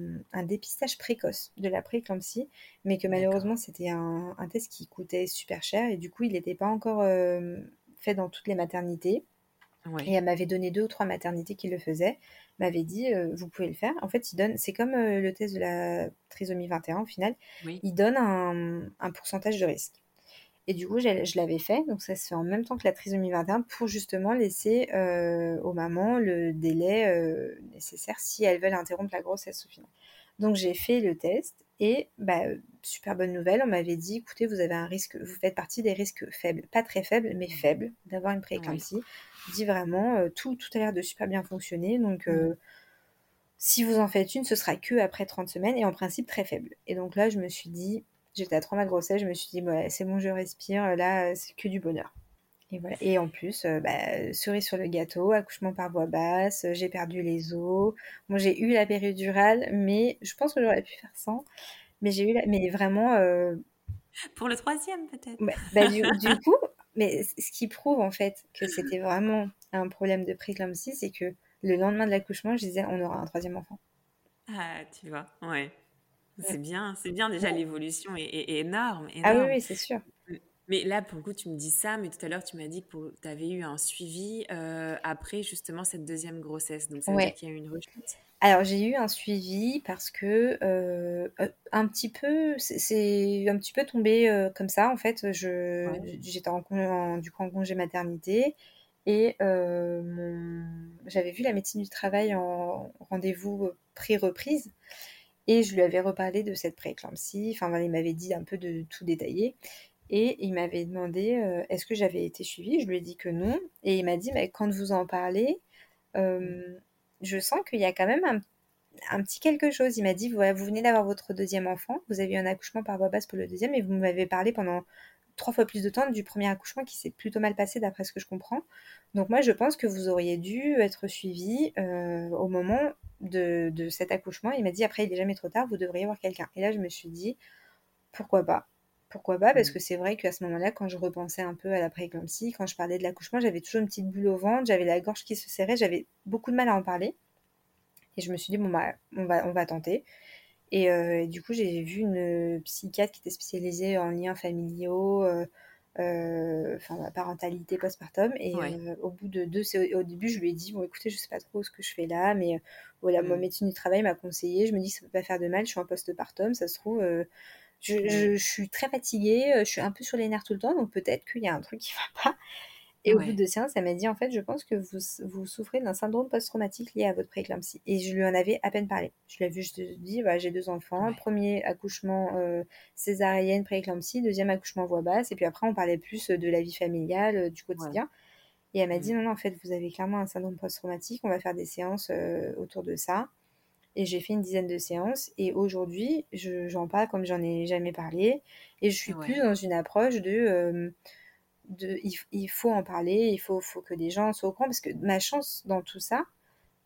dépistage précoce de la prééclampsie, mais que malheureusement c'était un, test qui coûtait super cher et du coup il n'était pas encore euh, fait dans toutes les maternités. Et elle m'avait donné deux ou trois maternités qui le faisaient, m'avait dit euh, vous pouvez le faire. En fait, il donne, c'est comme euh, le test de la trisomie 21 au final, il donne un, pourcentage de risque. Et du coup, je l'avais fait, donc ça se fait en même temps que la trisomie 21 pour justement laisser euh, aux mamans le délai nécessaire si elles veulent interrompre la grossesse au final. Donc j'ai fait le test et bah, super bonne nouvelle, on m'avait dit écoutez, vous avez un risque, vous faites partie des risques faibles, pas très faibles, mais faibles d'avoir une prééclampsie dit vraiment euh, tout, tout a l'air de super bien fonctionner. Donc, euh, mm. si vous en faites une, ce sera que après 30 semaines et en principe très faible. Et donc là, je me suis dit, j'étais à 3 mois de grossesse, je me suis dit, c'est bon, je respire, là, c'est que du bonheur. Et, voilà. et en plus, euh, bah, cerise sur le gâteau, accouchement par voie basse, j'ai perdu les os. Bon, j'ai eu la péridurale, mais je pense que j'aurais pu faire sans. Mais j'ai eu la... Mais vraiment. Pour le troisième, peut-être. Bah, du, du, coup, mais ce qui prouve en fait que c'était vraiment un problème de préclampsie, c'est que le lendemain de l'accouchement, je disais on aura un troisième enfant. Ah, tu vois, ouais. C'est bien, c'est bien déjà l'évolution est, énorme, Ah oui, oui c'est sûr. Mais là, pour le coup, tu me dis ça, mais tout à l'heure, tu m'as dit que tu avais eu un suivi euh, après justement cette deuxième grossesse. Donc, ça veut dire qu'il y a eu une rechute Alors, j'ai eu un suivi parce que euh, euh, un petit peu, c'est un petit peu tombé comme ça. En fait, j'étais en, du coup en congé maternité et j'avais vu la médecine du travail en rendez-vous pré-reprise. Et je lui avais reparlé de cette prééclampsie. Enfin, il m'avait dit un peu de tout détailler. Et il m'avait demandé euh, est-ce que j'avais été suivie? Je lui ai dit que non. Et il m'a dit mais quand vous en parlez, euh, je sens qu'il y a quand même un, petit quelque chose. Il m'a dit voilà, vous venez d'avoir votre deuxième enfant, vous avez eu un accouchement par voie basse pour le deuxième, et vous m'avez parlé pendant trois fois plus de temps du premier accouchement qui s'est plutôt mal passé d'après ce que je comprends. Donc moi je pense que vous auriez dû être suivi euh, au moment de, de, cet accouchement. Il m'a dit après il n'est jamais trop tard, vous devriez voir quelqu'un. Et là je me suis dit pourquoi pas? Pourquoi pas? Parce mmh. que c'est vrai qu'à ce moment-là, quand je repensais un peu à la prééclampsie, quand je parlais de l'accouchement, j'avais toujours une petite bulle au ventre, j'avais la gorge qui se serrait, j'avais beaucoup de mal à en parler. Et je me suis dit, bon, bah, on va, on va tenter. Et, euh, du coup, j'ai vu une psychiatre qui était spécialisée en liens familiaux, euh, euh, enfin, parentalité postpartum. Et au bout de deux, au début, je lui ai dit, bon, écoutez, je sais pas trop ce que je fais là, mais voilà, mon mmh. médecin du travail m'a conseillé. Je me dis que ça peut pas faire de mal, je suis en postpartum, ça se trouve je, suis très fatiguée, je suis un peu sur les nerfs tout le temps, donc peut-être qu'il y a un truc qui va pas. Et au bout de séance, elle m'a dit en fait, je pense que vous, vous souffrez d'un syndrome post-traumatique lié à votre prééclampsie. Et je lui en avais à peine parlé. Je lui ai juste dit voilà, j'ai deux enfants, premier accouchement euh, césarienne, prééclampsie, deuxième accouchement voix basse, et puis après on parlait plus de la vie familiale, euh, du quotidien. Et elle m'a dit mmh. non, non, en fait, vous avez clairement un syndrome post-traumatique, on va faire des séances autour de ça. Et j'ai fait une dizaine de séances. Et aujourd'hui, j'en parle comme j'en ai jamais parlé. Et je suis plus dans une approche de, euh, de il, faut en parler, il faut, faut que des gens soient au courant. Parce que ma chance dans tout ça,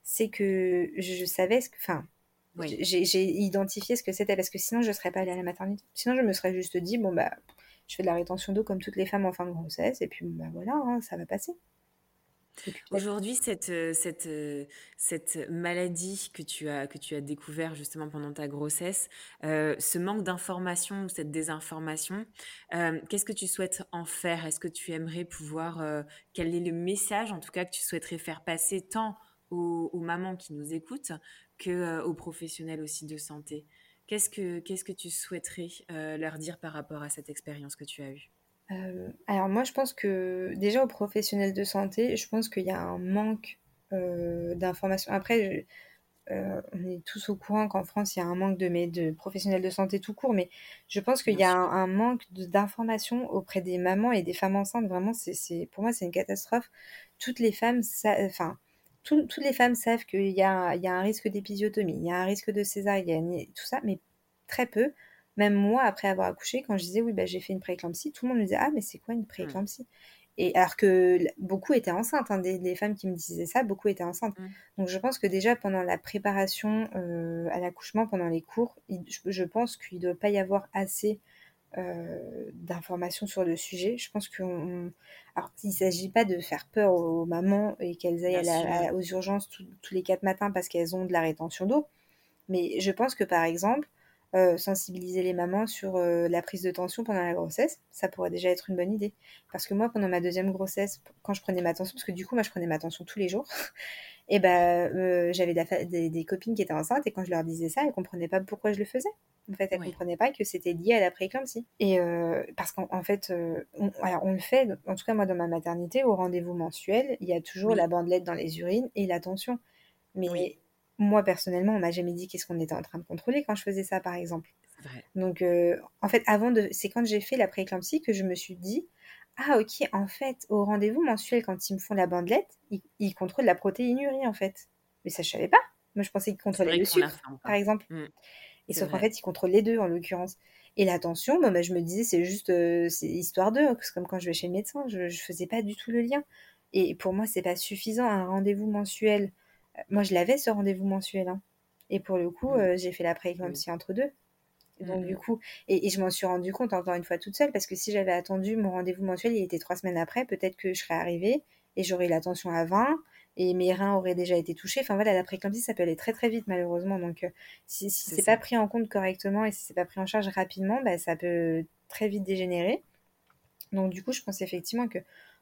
c'est que je, savais ce que. Enfin, j'ai identifié ce que c'était. Parce que sinon, je ne serais pas allée à la maternité. Sinon, je me serais juste dit, bon, bah, je fais de la rétention d'eau comme toutes les femmes en fin de grossesse. Et puis, bah voilà, hein, ça va passer. Aujourd'hui, cette, euh, cette, euh, cette maladie que tu as, que as découvert justement pendant ta grossesse, euh, ce manque d'information ou cette désinformation, qu'est-ce que tu souhaites en faire? Est-ce que tu aimerais pouvoir, quel est le message en tout cas que tu souhaiterais faire passer tant aux, mamans qui nous écoutent que aux professionnels aussi de santé? Qu'est-ce que, qu'est-ce que tu souhaiterais leur dire par rapport à cette expérience que tu as eue? Euh, alors moi je pense que déjà aux professionnels de santé, je pense qu'il y a un manque euh, d'informations. Après, euh, on est tous au courant qu'en France, il y a un manque de, de professionnels de santé tout court, mais je pense qu'il y a un, manque d'informations auprès des mamans et des femmes enceintes. Vraiment, c'est, pour moi, c'est une catastrophe. Toutes les femmes, enfin, toutes les femmes savent qu'il y y a un risque d'épisiotomie, il y a un risque de césarienne, tout ça, mais très peu. Même moi, après avoir accouché, quand je disais oui, bah, j'ai fait une prééclampsie, tout le monde me disait ah, mais c'est quoi une prééclampsie et alors que beaucoup étaient enceintes, hein, des, femmes qui me disaient ça, beaucoup étaient enceintes. Mmh. Donc je pense que déjà pendant la préparation euh, à l'accouchement, pendant les cours, je, pense qu'il ne doit pas y avoir assez euh, d'informations sur le sujet. Je pense qu'on... Alors il ne s'agit pas de faire peur aux mamans et qu'elles aillent aux urgences tous les quatre matins parce qu'elles ont de la rétention d'eau. Mais je pense que par exemple, euh, sensibiliser les mamans sur euh, la prise de tension pendant la grossesse, ça pourrait déjà être une bonne idée. Parce que moi, pendant ma deuxième grossesse, quand je prenais ma tension, parce que du coup, moi, je prenais ma tension tous les jours, et ben euh, j'avais des, copines qui étaient enceintes, et quand je leur disais ça, elles comprenaient pas pourquoi je le faisais. En fait, elles ne comprenaient pas que c'était lié à la prééclampsie. Et parce qu'en fait, on, on, le fait, en tout cas moi dans ma maternité, au rendez-vous mensuel, il y a toujours la bandelette dans les urines et la tension. Mais moi personnellement, on m'a jamais dit qu'est-ce qu'on était en train de contrôler quand je faisais ça, par exemple. Donc, euh, en fait, avant de, c'est quand j'ai fait la prééclampsie que je me suis dit, ah ok, en fait, au rendez-vous mensuel, quand ils me font la bandelette, ils, contrôlent la protéinurie, en fait. Mais ça, je savais pas. Moi, je pensais qu'ils contrôlaient le sucre, par exemple. Mmh. Et sauf qu'en fait, ils contrôlent les deux, en l'occurrence. Et l'attention, bah, je me disais, c'est juste, euh, c'est histoire d'eux. C'est comme quand je vais chez le médecin, je, ne faisais pas du tout le lien. Et pour moi, c'est pas suffisant, un rendez-vous mensuel moi, je l'avais ce rendez-vous mensuel. Hein. Et pour le coup, mmh. euh, j'ai fait la prééclampsie entre deux. Donc, du mmh. coup, et, je m'en suis rendu compte encore une fois toute seule, parce que si j'avais attendu mon rendez-vous mensuel, il était trois semaines après, peut-être que je serais arrivée et j'aurais eu la tension à 20 et mes reins auraient déjà été touchés. Enfin voilà, la prééclampsie, ça peut aller très très vite, malheureusement. Donc, euh, si, si c'est pas pris en compte correctement et si c'est pas pris en charge rapidement, bah, ça peut très vite dégénérer. Donc, du coup, je pense effectivement que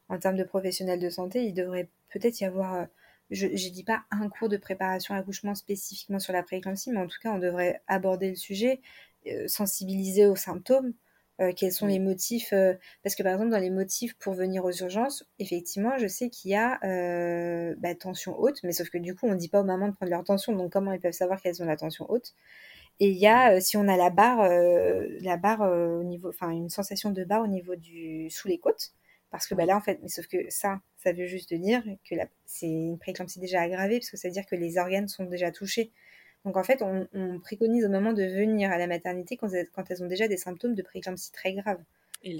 en termes de professionnels de santé, il devrait peut-être y avoir. Euh, je ne dis pas un cours de préparation à l'accouchement spécifiquement sur la prééclampsie, mais en tout cas, on devrait aborder le sujet, euh, sensibiliser aux symptômes, euh, quels sont les motifs. Euh, parce que par exemple, dans les motifs pour venir aux urgences, effectivement, je sais qu'il y a bah, tension haute, mais sauf que du coup, on ne dit pas aux mamans de prendre leur tension, donc comment ils peuvent savoir qu'elles ont la tension haute? Et il y a, si on a la barre, la barre au niveau, enfin une sensation de barre au niveau du sous les côtes, parce que bah, là, en fait, mais sauf que ça, ça veut juste dire que c'est une prééclampsie déjà aggravée, parce que ça veut dire que les organes sont déjà touchés. Donc en fait, on, préconise au moment de venir à la maternité quand elles, quand elles ont déjà des symptômes de prééclampsie très graves.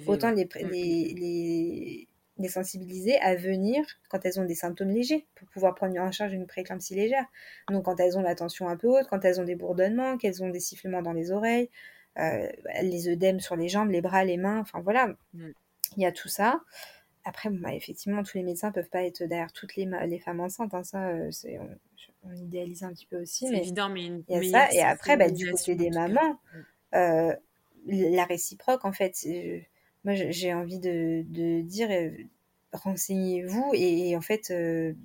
Autant mm, les, les, les, sensibiliser à venir quand elles ont des symptômes légers, pour pouvoir prendre en charge une prééclampsie légère. Donc quand elles ont la tension un peu haute, quand elles ont des bourdonnements, qu'elles ont des sifflements dans les oreilles, euh, les œdèmes sur les jambes, les bras, les mains, enfin voilà. Mm il y a tout ça. Après, bah, effectivement, tous les médecins peuvent pas être derrière toutes les, les femmes enceintes. Hein, ça, euh, c'est, on, idéalise un petit peu aussi. C'est évident, mais il y a ça. Et après, bah, du côté des mamans, euh, la réciproque, en fait, moi, j'ai envie de, de dire, euh, renseignez-vous et, en fait,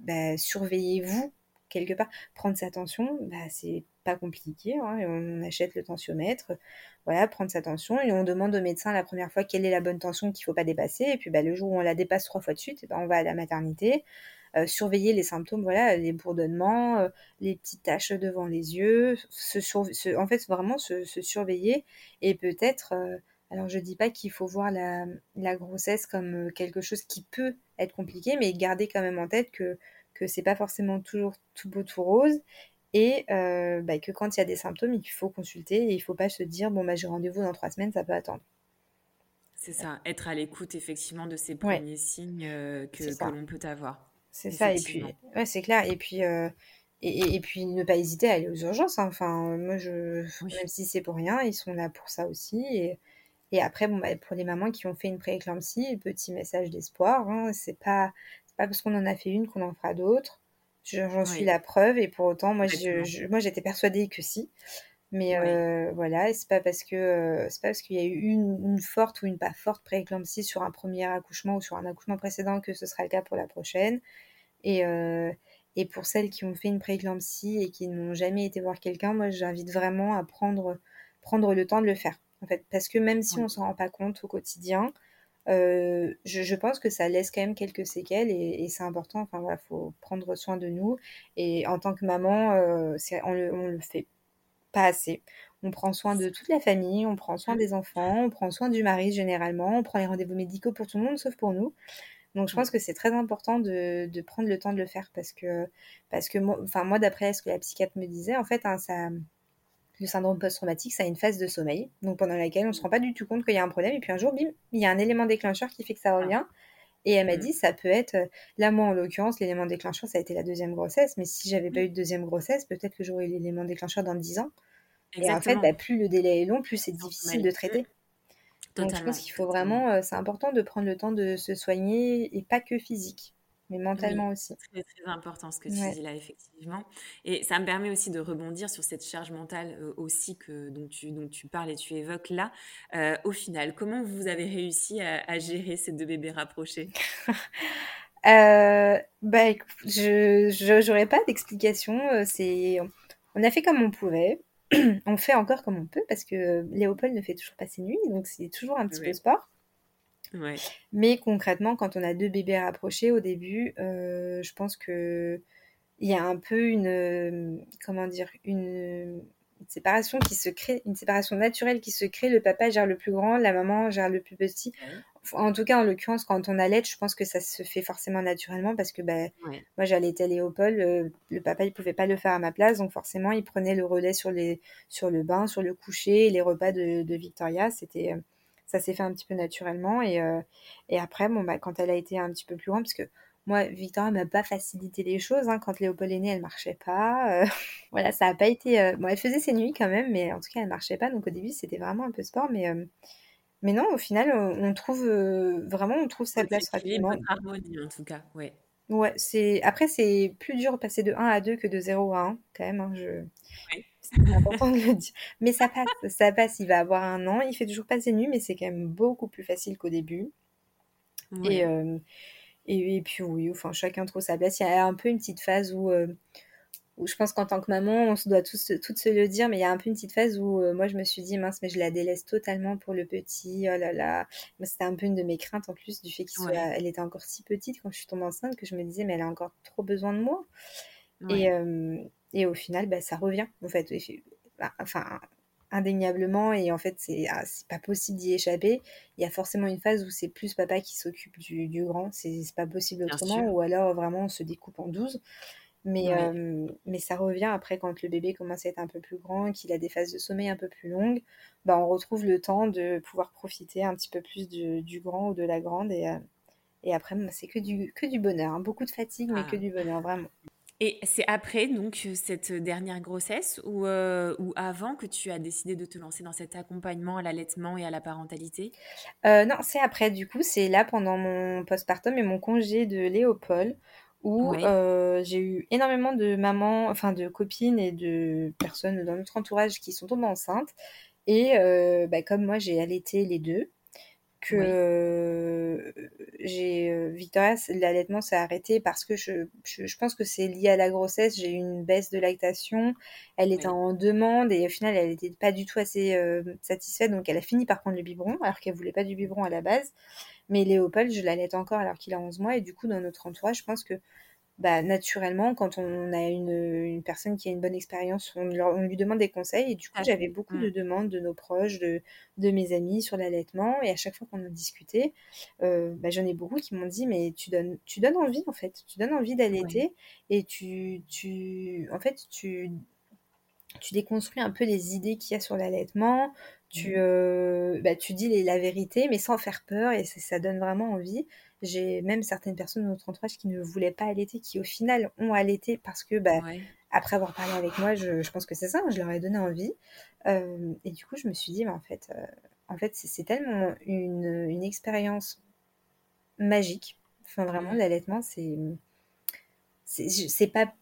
bah, surveillez-vous quelque part. Prendre sa tension, bah, c'est pas compliqué. Hein, on achète le tensiomètre, voilà, prendre sa tension et on demande au médecin la première fois quelle est la bonne tension qu'il faut pas dépasser. Et puis bah, le jour où on la dépasse trois fois de suite, bah, on va à la maternité. Euh, surveiller les symptômes, voilà, les bourdonnements, euh, les petites taches devant les yeux, en fait vraiment se, surveiller et peut-être, euh, alors je dis pas qu'il faut voir la, la, grossesse comme quelque chose qui peut être compliqué, mais garder quand même en tête que que c'est pas forcément toujours tout beau tout rose et euh, bah, que quand il y a des symptômes, il faut consulter et il faut pas se dire bon bah j'ai rendez-vous dans trois semaines, ça peut attendre. C'est ça, être à l'écoute effectivement de ces premiers signes euh, que, l'on peut avoir. C'est ça, et puis ouais, c'est clair, et puis euh, et, et, puis ne pas hésiter à aller aux urgences. Hein. Enfin, moi je même si c'est pour rien, ils sont là pour ça aussi. Et, et après bon bah, pour les mamans qui ont fait une prééclampsie, petit message d'espoir. Hein, c'est pas pas parce qu'on en a fait une qu'on en fera d'autres. J'en suis la preuve et pour autant, moi, je, moi, j'étais persuadée que si. Mais euh, voilà, c'est pas parce que euh, c'est pas parce qu'il y a eu une, forte ou une pas forte prééclampsie sur un premier accouchement ou sur un accouchement précédent que ce sera le cas pour la prochaine. Et, euh, et pour celles qui ont fait une prééclampsie et qui n'ont jamais été voir quelqu'un, moi, j'invite vraiment à prendre prendre le temps de le faire. En fait, parce que même si on s'en rend pas compte au quotidien, je, je, pense que ça laisse quand même quelques séquelles et, et c'est important. Enfin, voilà, faut prendre soin de nous. Et en tant que maman, euh, on, le, on le fait pas assez. On prend soin de toute la famille, on prend soin des enfants, on prend soin du mari généralement, on prend les rendez-vous médicaux pour tout le monde sauf pour nous. Donc je pense que c'est très important de, de, prendre le temps de le faire parce que, parce que moi, enfin, moi d'après ce que la psychiatre me disait, en fait, hein, ça, le syndrome post-traumatique, ça a une phase de sommeil, donc pendant laquelle on ne se rend pas du tout compte qu'il y a un problème, et puis un jour, bim, il y a un élément déclencheur qui fait que ça revient. Et elle m'a mmh. dit, ça peut être, là moi en l'occurrence, l'élément déclencheur, ça a été la deuxième grossesse, mais si j'avais pas mmh. eu de deuxième grossesse, peut-être que j'aurais eu l'élément déclencheur dans 10 ans. Et en fait, bah, plus le délai est long, plus c'est difficile de traiter. Donc je pense qu'il faut vraiment, euh, c'est important de prendre le temps de se soigner et pas que physique mais mentalement aussi. C'est très, important ce que tu dis là, effectivement. Et ça me permet aussi de rebondir sur cette charge mentale euh, aussi que, dont, tu, dont tu parles et tu évoques là. Euh, au final, comment vous avez réussi à, gérer ces deux bébés rapprochés? Euh, bah, Je n'aurais pas d'explication. C'est, on a fait comme on pouvait. on fait encore comme on peut parce que Léopold ne fait toujours pas ses nuits, donc c'est toujours un petit peu sport. Mais concrètement, quand on a deux bébés rapprochés au début, euh, je pense que il y a un peu une euh, comment dire une, séparation qui se crée, une séparation naturelle qui se crée. Le papa gère le plus grand, la maman gère le plus petit. En tout cas, en l'occurrence, quand on allait, je pense que ça se fait forcément naturellement parce que bah, moi j'allais Léopold, le, le papa il pouvait pas le faire à ma place, donc forcément il prenait le relais sur les sur le bain, sur le coucher, les repas de, de Victoria. C'était ça s'est fait un petit peu naturellement. Et, euh, et après, bon, bah, quand elle a été un petit peu plus grande, parce que moi, Victoria m'a pas facilité les choses. Hein. Quand Léopold est né, elle marchait pas. Euh, voilà, ça a pas été. Euh, bon, elle faisait ses nuits quand même, mais en tout cas, elle marchait pas. Donc au début, c'était vraiment un peu sport, mais. Mais non, au final, on trouve vraiment, on trouve sa place rapidement. harmonie, en tout cas, ouais. Ouais, c'est après c'est plus dur de passer de 1 à 2 que de 0 à 1 quand même. Hein, je... C'est important de le dire. Mais ça passe, ça passe. Il va avoir un an. Il fait toujours pas ses nuits, mais c'est quand même beaucoup plus facile qu'au début. Et, euh, et, puis oui, enfin chacun trouve sa place. Il y a un peu une petite phase où, euh, où je pense qu'en tant que maman, on se doit tous toutes se le dire, mais il y a un peu une petite phase où euh, moi je me suis dit mince, mais je la délaisse totalement pour le petit. Oh là là. C'était un peu une de mes craintes en plus du fait qu'elle était encore si petite quand je suis tombée enceinte que je me disais mais elle a encore trop besoin de moi. Et, et au final, bah, ça revient, en fait. Bah, enfin, indéniablement, et en fait, c'est ah, pas possible d'y échapper. Il y a forcément une phase où c'est plus papa qui s'occupe du, du, grand, c'est pas possible autrement, ou alors vraiment on se découpe en 12. Mais, euh, mais ça revient après quand le bébé commence à être un peu plus grand, qu'il a des phases de sommeil un peu plus longues, bah on retrouve le temps de pouvoir profiter un petit peu plus du, du grand ou de la grande. Et, euh, et après, bah, c'est que du, que du bonheur. Hein. Beaucoup de fatigue, mais que ah. du bonheur, vraiment. Et c'est après donc cette dernière grossesse ou, euh, ou avant que tu as décidé de te lancer dans cet accompagnement à l'allaitement et à la parentalité? Euh, Non, c'est après. Du coup, c'est là pendant mon postpartum et mon congé de Léopold où euh, j'ai eu énormément de mamans, enfin de copines et de personnes dans notre entourage qui sont tombées enceintes. Et bah, comme moi j'ai allaité les deux, que j'ai Victoria l'allaitement s'est arrêté parce que je, je, pense que c'est lié à la grossesse. J'ai eu une baisse de lactation. Elle était en demande et au final elle n'était pas du tout assez euh, satisfaite. Donc elle a fini par prendre le biberon alors qu'elle voulait pas du biberon à la base. Mais Léopold je l'allaite encore alors qu'il a 11 mois. Et du coup dans notre entourage je pense que bah, naturellement, quand on a une, une, personne qui a une bonne expérience, on, on, lui demande des conseils. Et du coup, j'avais beaucoup de mmh. demandes de nos proches, de, de mes amis sur l'allaitement. Et à chaque fois qu'on a discuté, euh, bah, j'en ai beaucoup qui m'ont dit Mais tu donnes, tu donnes envie, en fait. Tu donnes envie d'allaiter. Et tu, tu, en fait, tu, tu déconstruis un peu les idées qu'il y a sur l'allaitement. Tu, mmh. euh, bah, tu dis la vérité, mais sans faire peur. Et ça donne vraiment envie. J'ai même certaines personnes dans notre entourage qui ne voulaient pas allaiter, qui au final ont allaité parce que, bah, après avoir parlé avec moi, je, je pense que c'est ça, je leur ai donné envie. Euh, et du coup, je me suis dit, mais en fait, euh, en fait c'est tellement une, une expérience magique. Enfin, vraiment, l'allaitement, c'est. C'est pas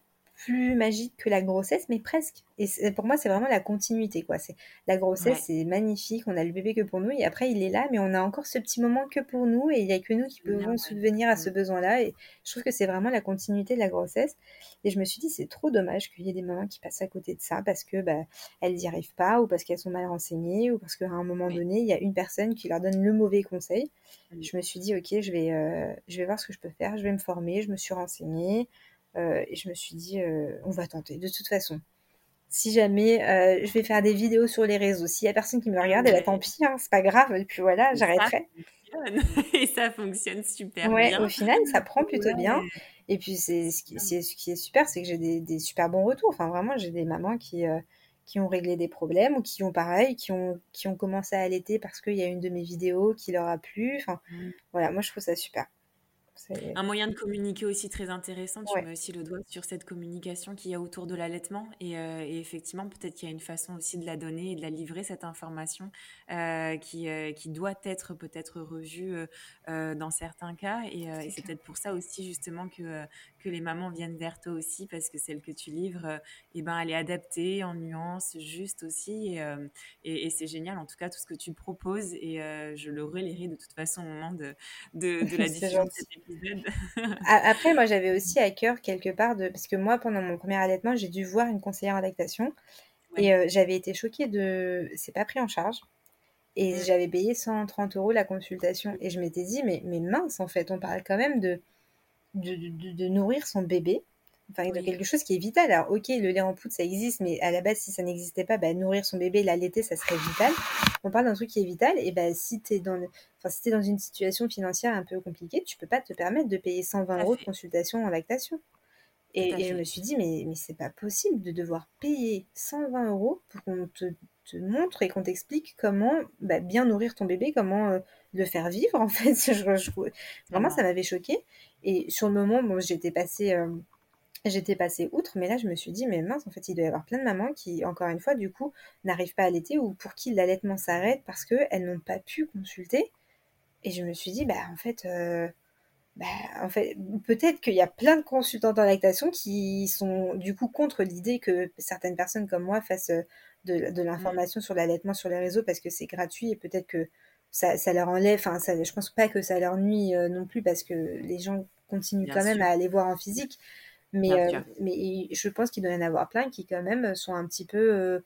plus magique que la grossesse, mais presque. Et pour moi, c'est vraiment la continuité, quoi. C'est la grossesse, c'est magnifique. On a le bébé que pour nous, et après il est là, mais on a encore ce petit moment que pour nous, et il y a que nous qui pouvons subvenir à ce besoin-là. Et je trouve que c'est vraiment la continuité de la grossesse. Et je me suis dit, c'est trop dommage qu'il y ait des mamans qui passent à côté de ça parce que bah, elles n'y arrivent pas, ou parce qu'elles sont mal renseignées, ou parce qu'à un moment donné, il y a une personne qui leur donne le mauvais conseil. Je me suis dit, ok, je vais, euh, je vais voir ce que je peux faire. Je vais me former. Je me suis renseignée. Euh, et je me suis dit, euh, on va tenter. De toute façon, si jamais euh, je vais faire des vidéos sur les réseaux, s'il y a personne qui me regarde, eh ben, tant pis, hein, c'est pas grave. Et puis voilà, j'arrêterai. Et ça fonctionne super ouais, bien. Au final, ça prend plutôt bien. Et puis, c'est ce, qui, ce qui est super, c'est que j'ai des, des, super bons retours. Enfin, vraiment, j'ai des mamans qui, qui ont réglé des problèmes ou qui ont pareil, qui ont, qui ont commencé à allaiter parce qu'il y a une de mes vidéos qui leur a plu. Enfin, mmh. voilà, moi, je trouve ça super. Un moyen de communiquer aussi très intéressant. Tu mets aussi le doigt sur cette communication qu'il y a autour de l'allaitement. Et, euh, effectivement, peut-être qu'il y a une façon aussi de la donner et de la livrer, cette information, euh, qui, euh, qui doit être peut-être revue dans certains cas. Et, c'est peut-être pour ça aussi, justement, que, que les mamans viennent vers toi aussi, parce que celle que tu livres, eh ben, elle est adaptée, en nuances, juste aussi. Et, et, c'est génial, en tout cas, tout ce que tu proposes. Et je le relayerai de toute façon au moment de, de, de la diffusion de cet épisode après, moi, j'avais aussi à cœur quelque part de. Parce que moi, pendant mon premier allaitement, j'ai dû voir une conseillère en lactation. Et euh, j'avais été choquée de. C'est pas pris en charge. Et j'avais payé 130 euros la consultation. Et je m'étais dit, mais, mais mince, en fait, on parle quand même de, de, de nourrir son bébé enfin de quelque chose qui est vital. Alors ok, le lait en poudre ça existe, mais à la base si ça n'existait pas, bah, nourrir son bébé, l'allaiter, ça serait vital. On parle d'un truc qui est vital, et bah, si tu es dans, enfin si es dans une situation financière un peu compliquée, tu peux pas te permettre de payer 120 euros de consultation en lactation. Et, je me suis dit mais mais c'est pas possible de devoir payer 120 euros pour qu'on te, te, montre et qu'on t'explique comment bah, bien nourrir ton bébé, comment euh, le faire vivre en fait. Je, vraiment ça m'avait choqué. Et sur le moment, bon, j'étais passée euh, J'étais passée outre, mais là je me suis dit, mais mince, en fait, il doit y avoir plein de mamans qui, encore une fois, du coup, n'arrivent pas à allaiter ou pour qui l'allaitement s'arrête parce qu'elles n'ont pas pu consulter. Et je me suis dit, bah en fait, euh, bah, en fait peut-être qu'il y a plein de consultantes en lactation qui sont du coup contre l'idée que certaines personnes comme moi fassent euh, de, de l'information sur l'allaitement sur les réseaux parce que c'est gratuit et peut-être que ça, ça, leur enlève, enfin, je pense pas que ça leur nuit euh, non plus parce que les gens continuent quand même à aller voir en physique. Mais, euh, mais je pense qu'il doit y en avoir plein qui quand même sont un petit peu euh,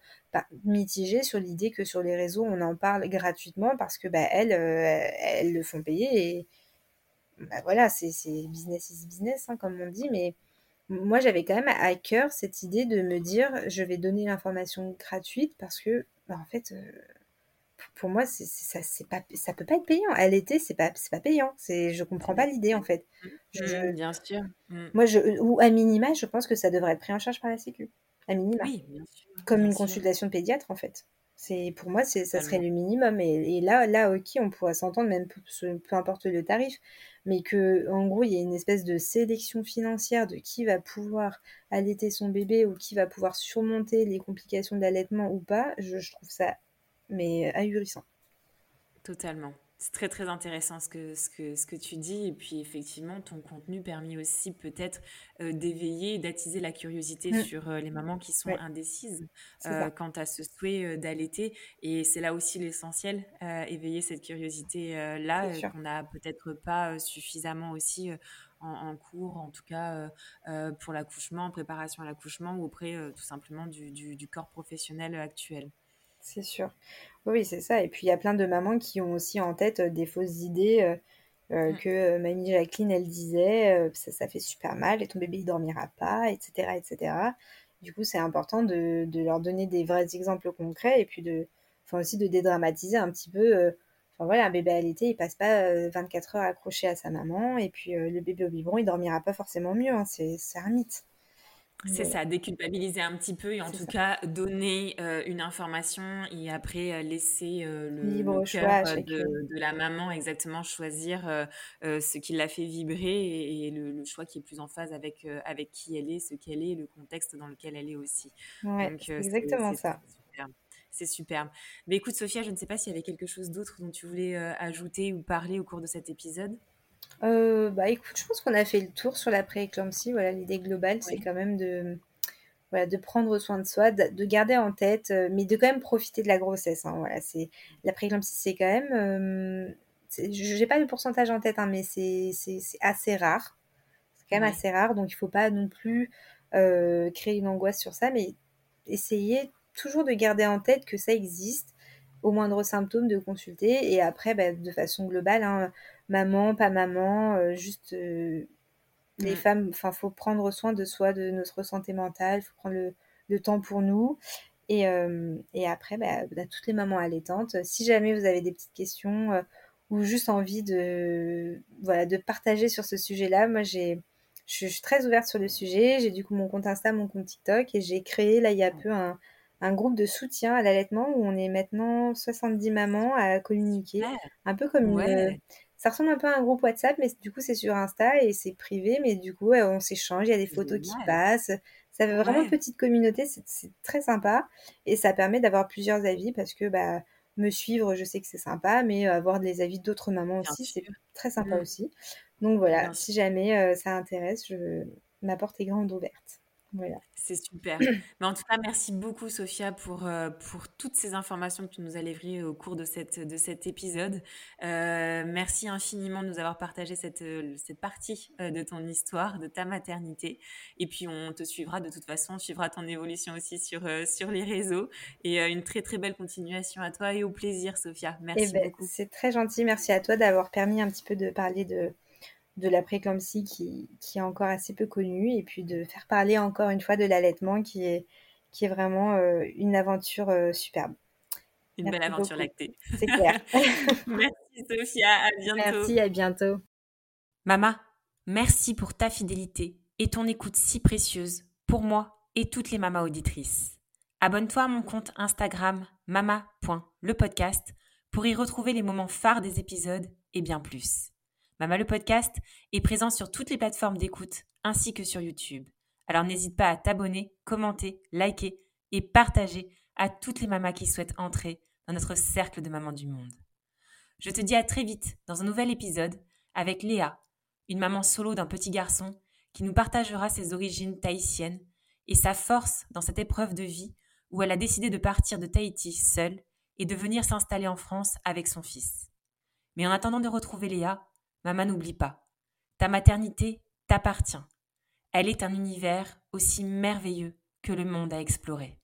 mitigés sur l'idée que sur les réseaux on en parle gratuitement parce que bah, elles, euh, elles le font payer et bah, voilà, c'est business is business hein, comme on dit. Mais moi j'avais quand même à cœur cette idée de me dire je vais donner l'information gratuite parce que bah, en fait pour moi, c'est, ça, c'est pas, ça peut pas être payant. À l'été, c'est pas, c'est pas payant. C'est, je comprends pas l'idée en fait. Je, bien sûr. Moi, je, ou à minima, je pense que ça devrait être pris en charge par la Sécu. À minima. Oui, bien sûr. Comme une consultation de pédiatre en fait. C'est, pour moi, c'est, ça serait le minimum. Et, et, là, là, ok, on pourrait s'entendre même peu, peu importe le tarif, mais que en gros, il y a une espèce de sélection financière de qui va pouvoir allaiter son bébé ou qui va pouvoir surmonter les complications d'allaitement ou pas. Je, je trouve ça mais ahurissant. Totalement. C'est très très intéressant ce que, ce, que, ce que tu dis. Et puis effectivement, ton contenu permet aussi peut-être euh, d'éveiller, d'attiser la curiosité mm. sur euh, les mamans qui sont indécises euh, quant à ce souhait d'allaiter. Et c'est là aussi l'essentiel, éveiller cette curiosité-là qu'on n'a peut-être pas suffisamment aussi en, cours, en tout cas pour l'accouchement, en préparation à l'accouchement ou auprès tout simplement du, du corps professionnel actuel. C'est sûr. Oui, c'est ça. Et puis il y a plein de mamans qui ont aussi en tête euh, des fausses idées euh, euh, mm. que mamie Jacqueline, elle disait, ça, ça fait super mal et ton bébé il dormira pas, etc. etc. Du coup, c'est important de, leur donner des vrais exemples concrets et puis de, enfin aussi de dédramatiser un petit peu. Enfin voilà, un bébé à l'été, il passe pas 24 heures accroché à sa maman et puis le bébé au biberon, il dormira pas forcément mieux. Hein. c'est un mythe. C'est ça, déculpabiliser un petit peu et en tout cas donner euh, une information et après euh, laisser euh, le, Libre choix de, la maman exactement choisir ce qui l'a fait vibrer et, le, choix qui est plus en phase avec, avec qui elle est, ce qu'elle est, le contexte dans lequel elle est aussi. Ouais, c'est exactement ça. C'est superbe. Mais écoute Sophia, je ne sais pas s'il y avait quelque chose d'autre dont tu voulais ajouter ou parler au cours de cet épisode? Euh, bah écoute, je pense qu'on a fait le tour sur la pré-éclampsie. Voilà, l'idée globale, c'est Oui. quand même de, voilà, de prendre soin de soi, de, de garder en tête, euh, mais de quand même profiter de la grossesse. hein. Voilà, c'est la pré-éclampsie, c'est quand même, euh, c'est- je j'ai pas le pourcentage en tête, hein, mais c'est c'est- c'est assez rare. C'est quand même Ouais. assez rare, donc il faut pas non plus créer une angoisse sur ça, mais essayer toujours de garder en tête que ça existe, au moindre symptôme de consulter, et après, bah, de façon globale, hein, maman, pas maman, euh, juste euh, les Mm. femmes, enfin, faut prendre soin de soi, de notre santé mentale, faut prendre le, le temps pour nous. Et, euh, et après, bah, à toutes les mamans allaitantes, si jamais vous avez des petites questions ou juste envie de, voilà, de partager sur ce sujet-là, moi j'ai, je suis très ouverte sur le sujet. J'ai du coup mon compte Insta, mon compte TikTok et j'ai créé là il y a peu un, un groupe de soutien à l'allaitement où on est maintenant 70 mamans à communiquer. Super. Un peu comme une, Ouais. ça ressemble un peu à un groupe WhatsApp, mais du coup, c'est sur Insta et c'est privé, mais du coup, on s'échange, il y a des photos qui passent. Ça fait vraiment Ouais. petite communauté, c'est très sympa et ça permet d'avoir plusieurs avis parce que bah, me suivre, je sais que c'est sympa, mais euh, avoir les avis d'autres mamans Bien aussi, c'est très sympa Mm. aussi. Donc voilà, Bien si jamais euh, ça intéresse, je... ma porte est grande ouverte. Voilà. C'est super. Mais en tout cas, merci beaucoup, Sophia, pour, euh, pour toutes ces informations que tu nous as livrées au cours de, cette, de cet épisode. Euh, merci infiniment de nous avoir partagé cette, euh, cette partie de ton histoire, de ta maternité. Et puis, on te suivra de toute façon, on suivra ton évolution aussi sur, sur les réseaux. Et une très, très belle continuation à toi et au plaisir, Sophia. Eh Merci ben, beaucoup. c'est très gentil, merci à toi d'avoir permis un petit peu de parler de, de la préclampsie qui, qui est encore assez peu connue et puis de faire parler encore une fois de l'allaitement qui est, qui est vraiment euh, une aventure euh, superbe. Une belle aventure beaucoup. lactée. C'est clair. Merci, Sophia. À bientôt. Merci, à bientôt. Mama, merci pour ta fidélité et ton écoute si précieuse pour moi et toutes les mamas auditrices. Abonne-toi à mon compte Instagram mama.lepodcast pour y retrouver les moments phares des épisodes et bien plus. Mama le podcast est présent sur toutes les plateformes d'écoute ainsi que sur YouTube. Alors n'hésite pas à t'abonner, commenter, liker et partager à toutes les mamas qui souhaitent entrer dans notre cercle de mamans du monde. Je te dis à très vite dans un nouvel épisode avec Léa, une maman solo d'un petit garçon qui nous partagera ses origines tahitiennes et sa force dans cette épreuve de vie où elle a décidé de partir de Tahiti seule et de venir s'installer en France avec son fils. Mais en attendant de retrouver Léa, maman n'oublie pas, ta maternité t'appartient. Elle est un univers aussi merveilleux que le monde à explorer.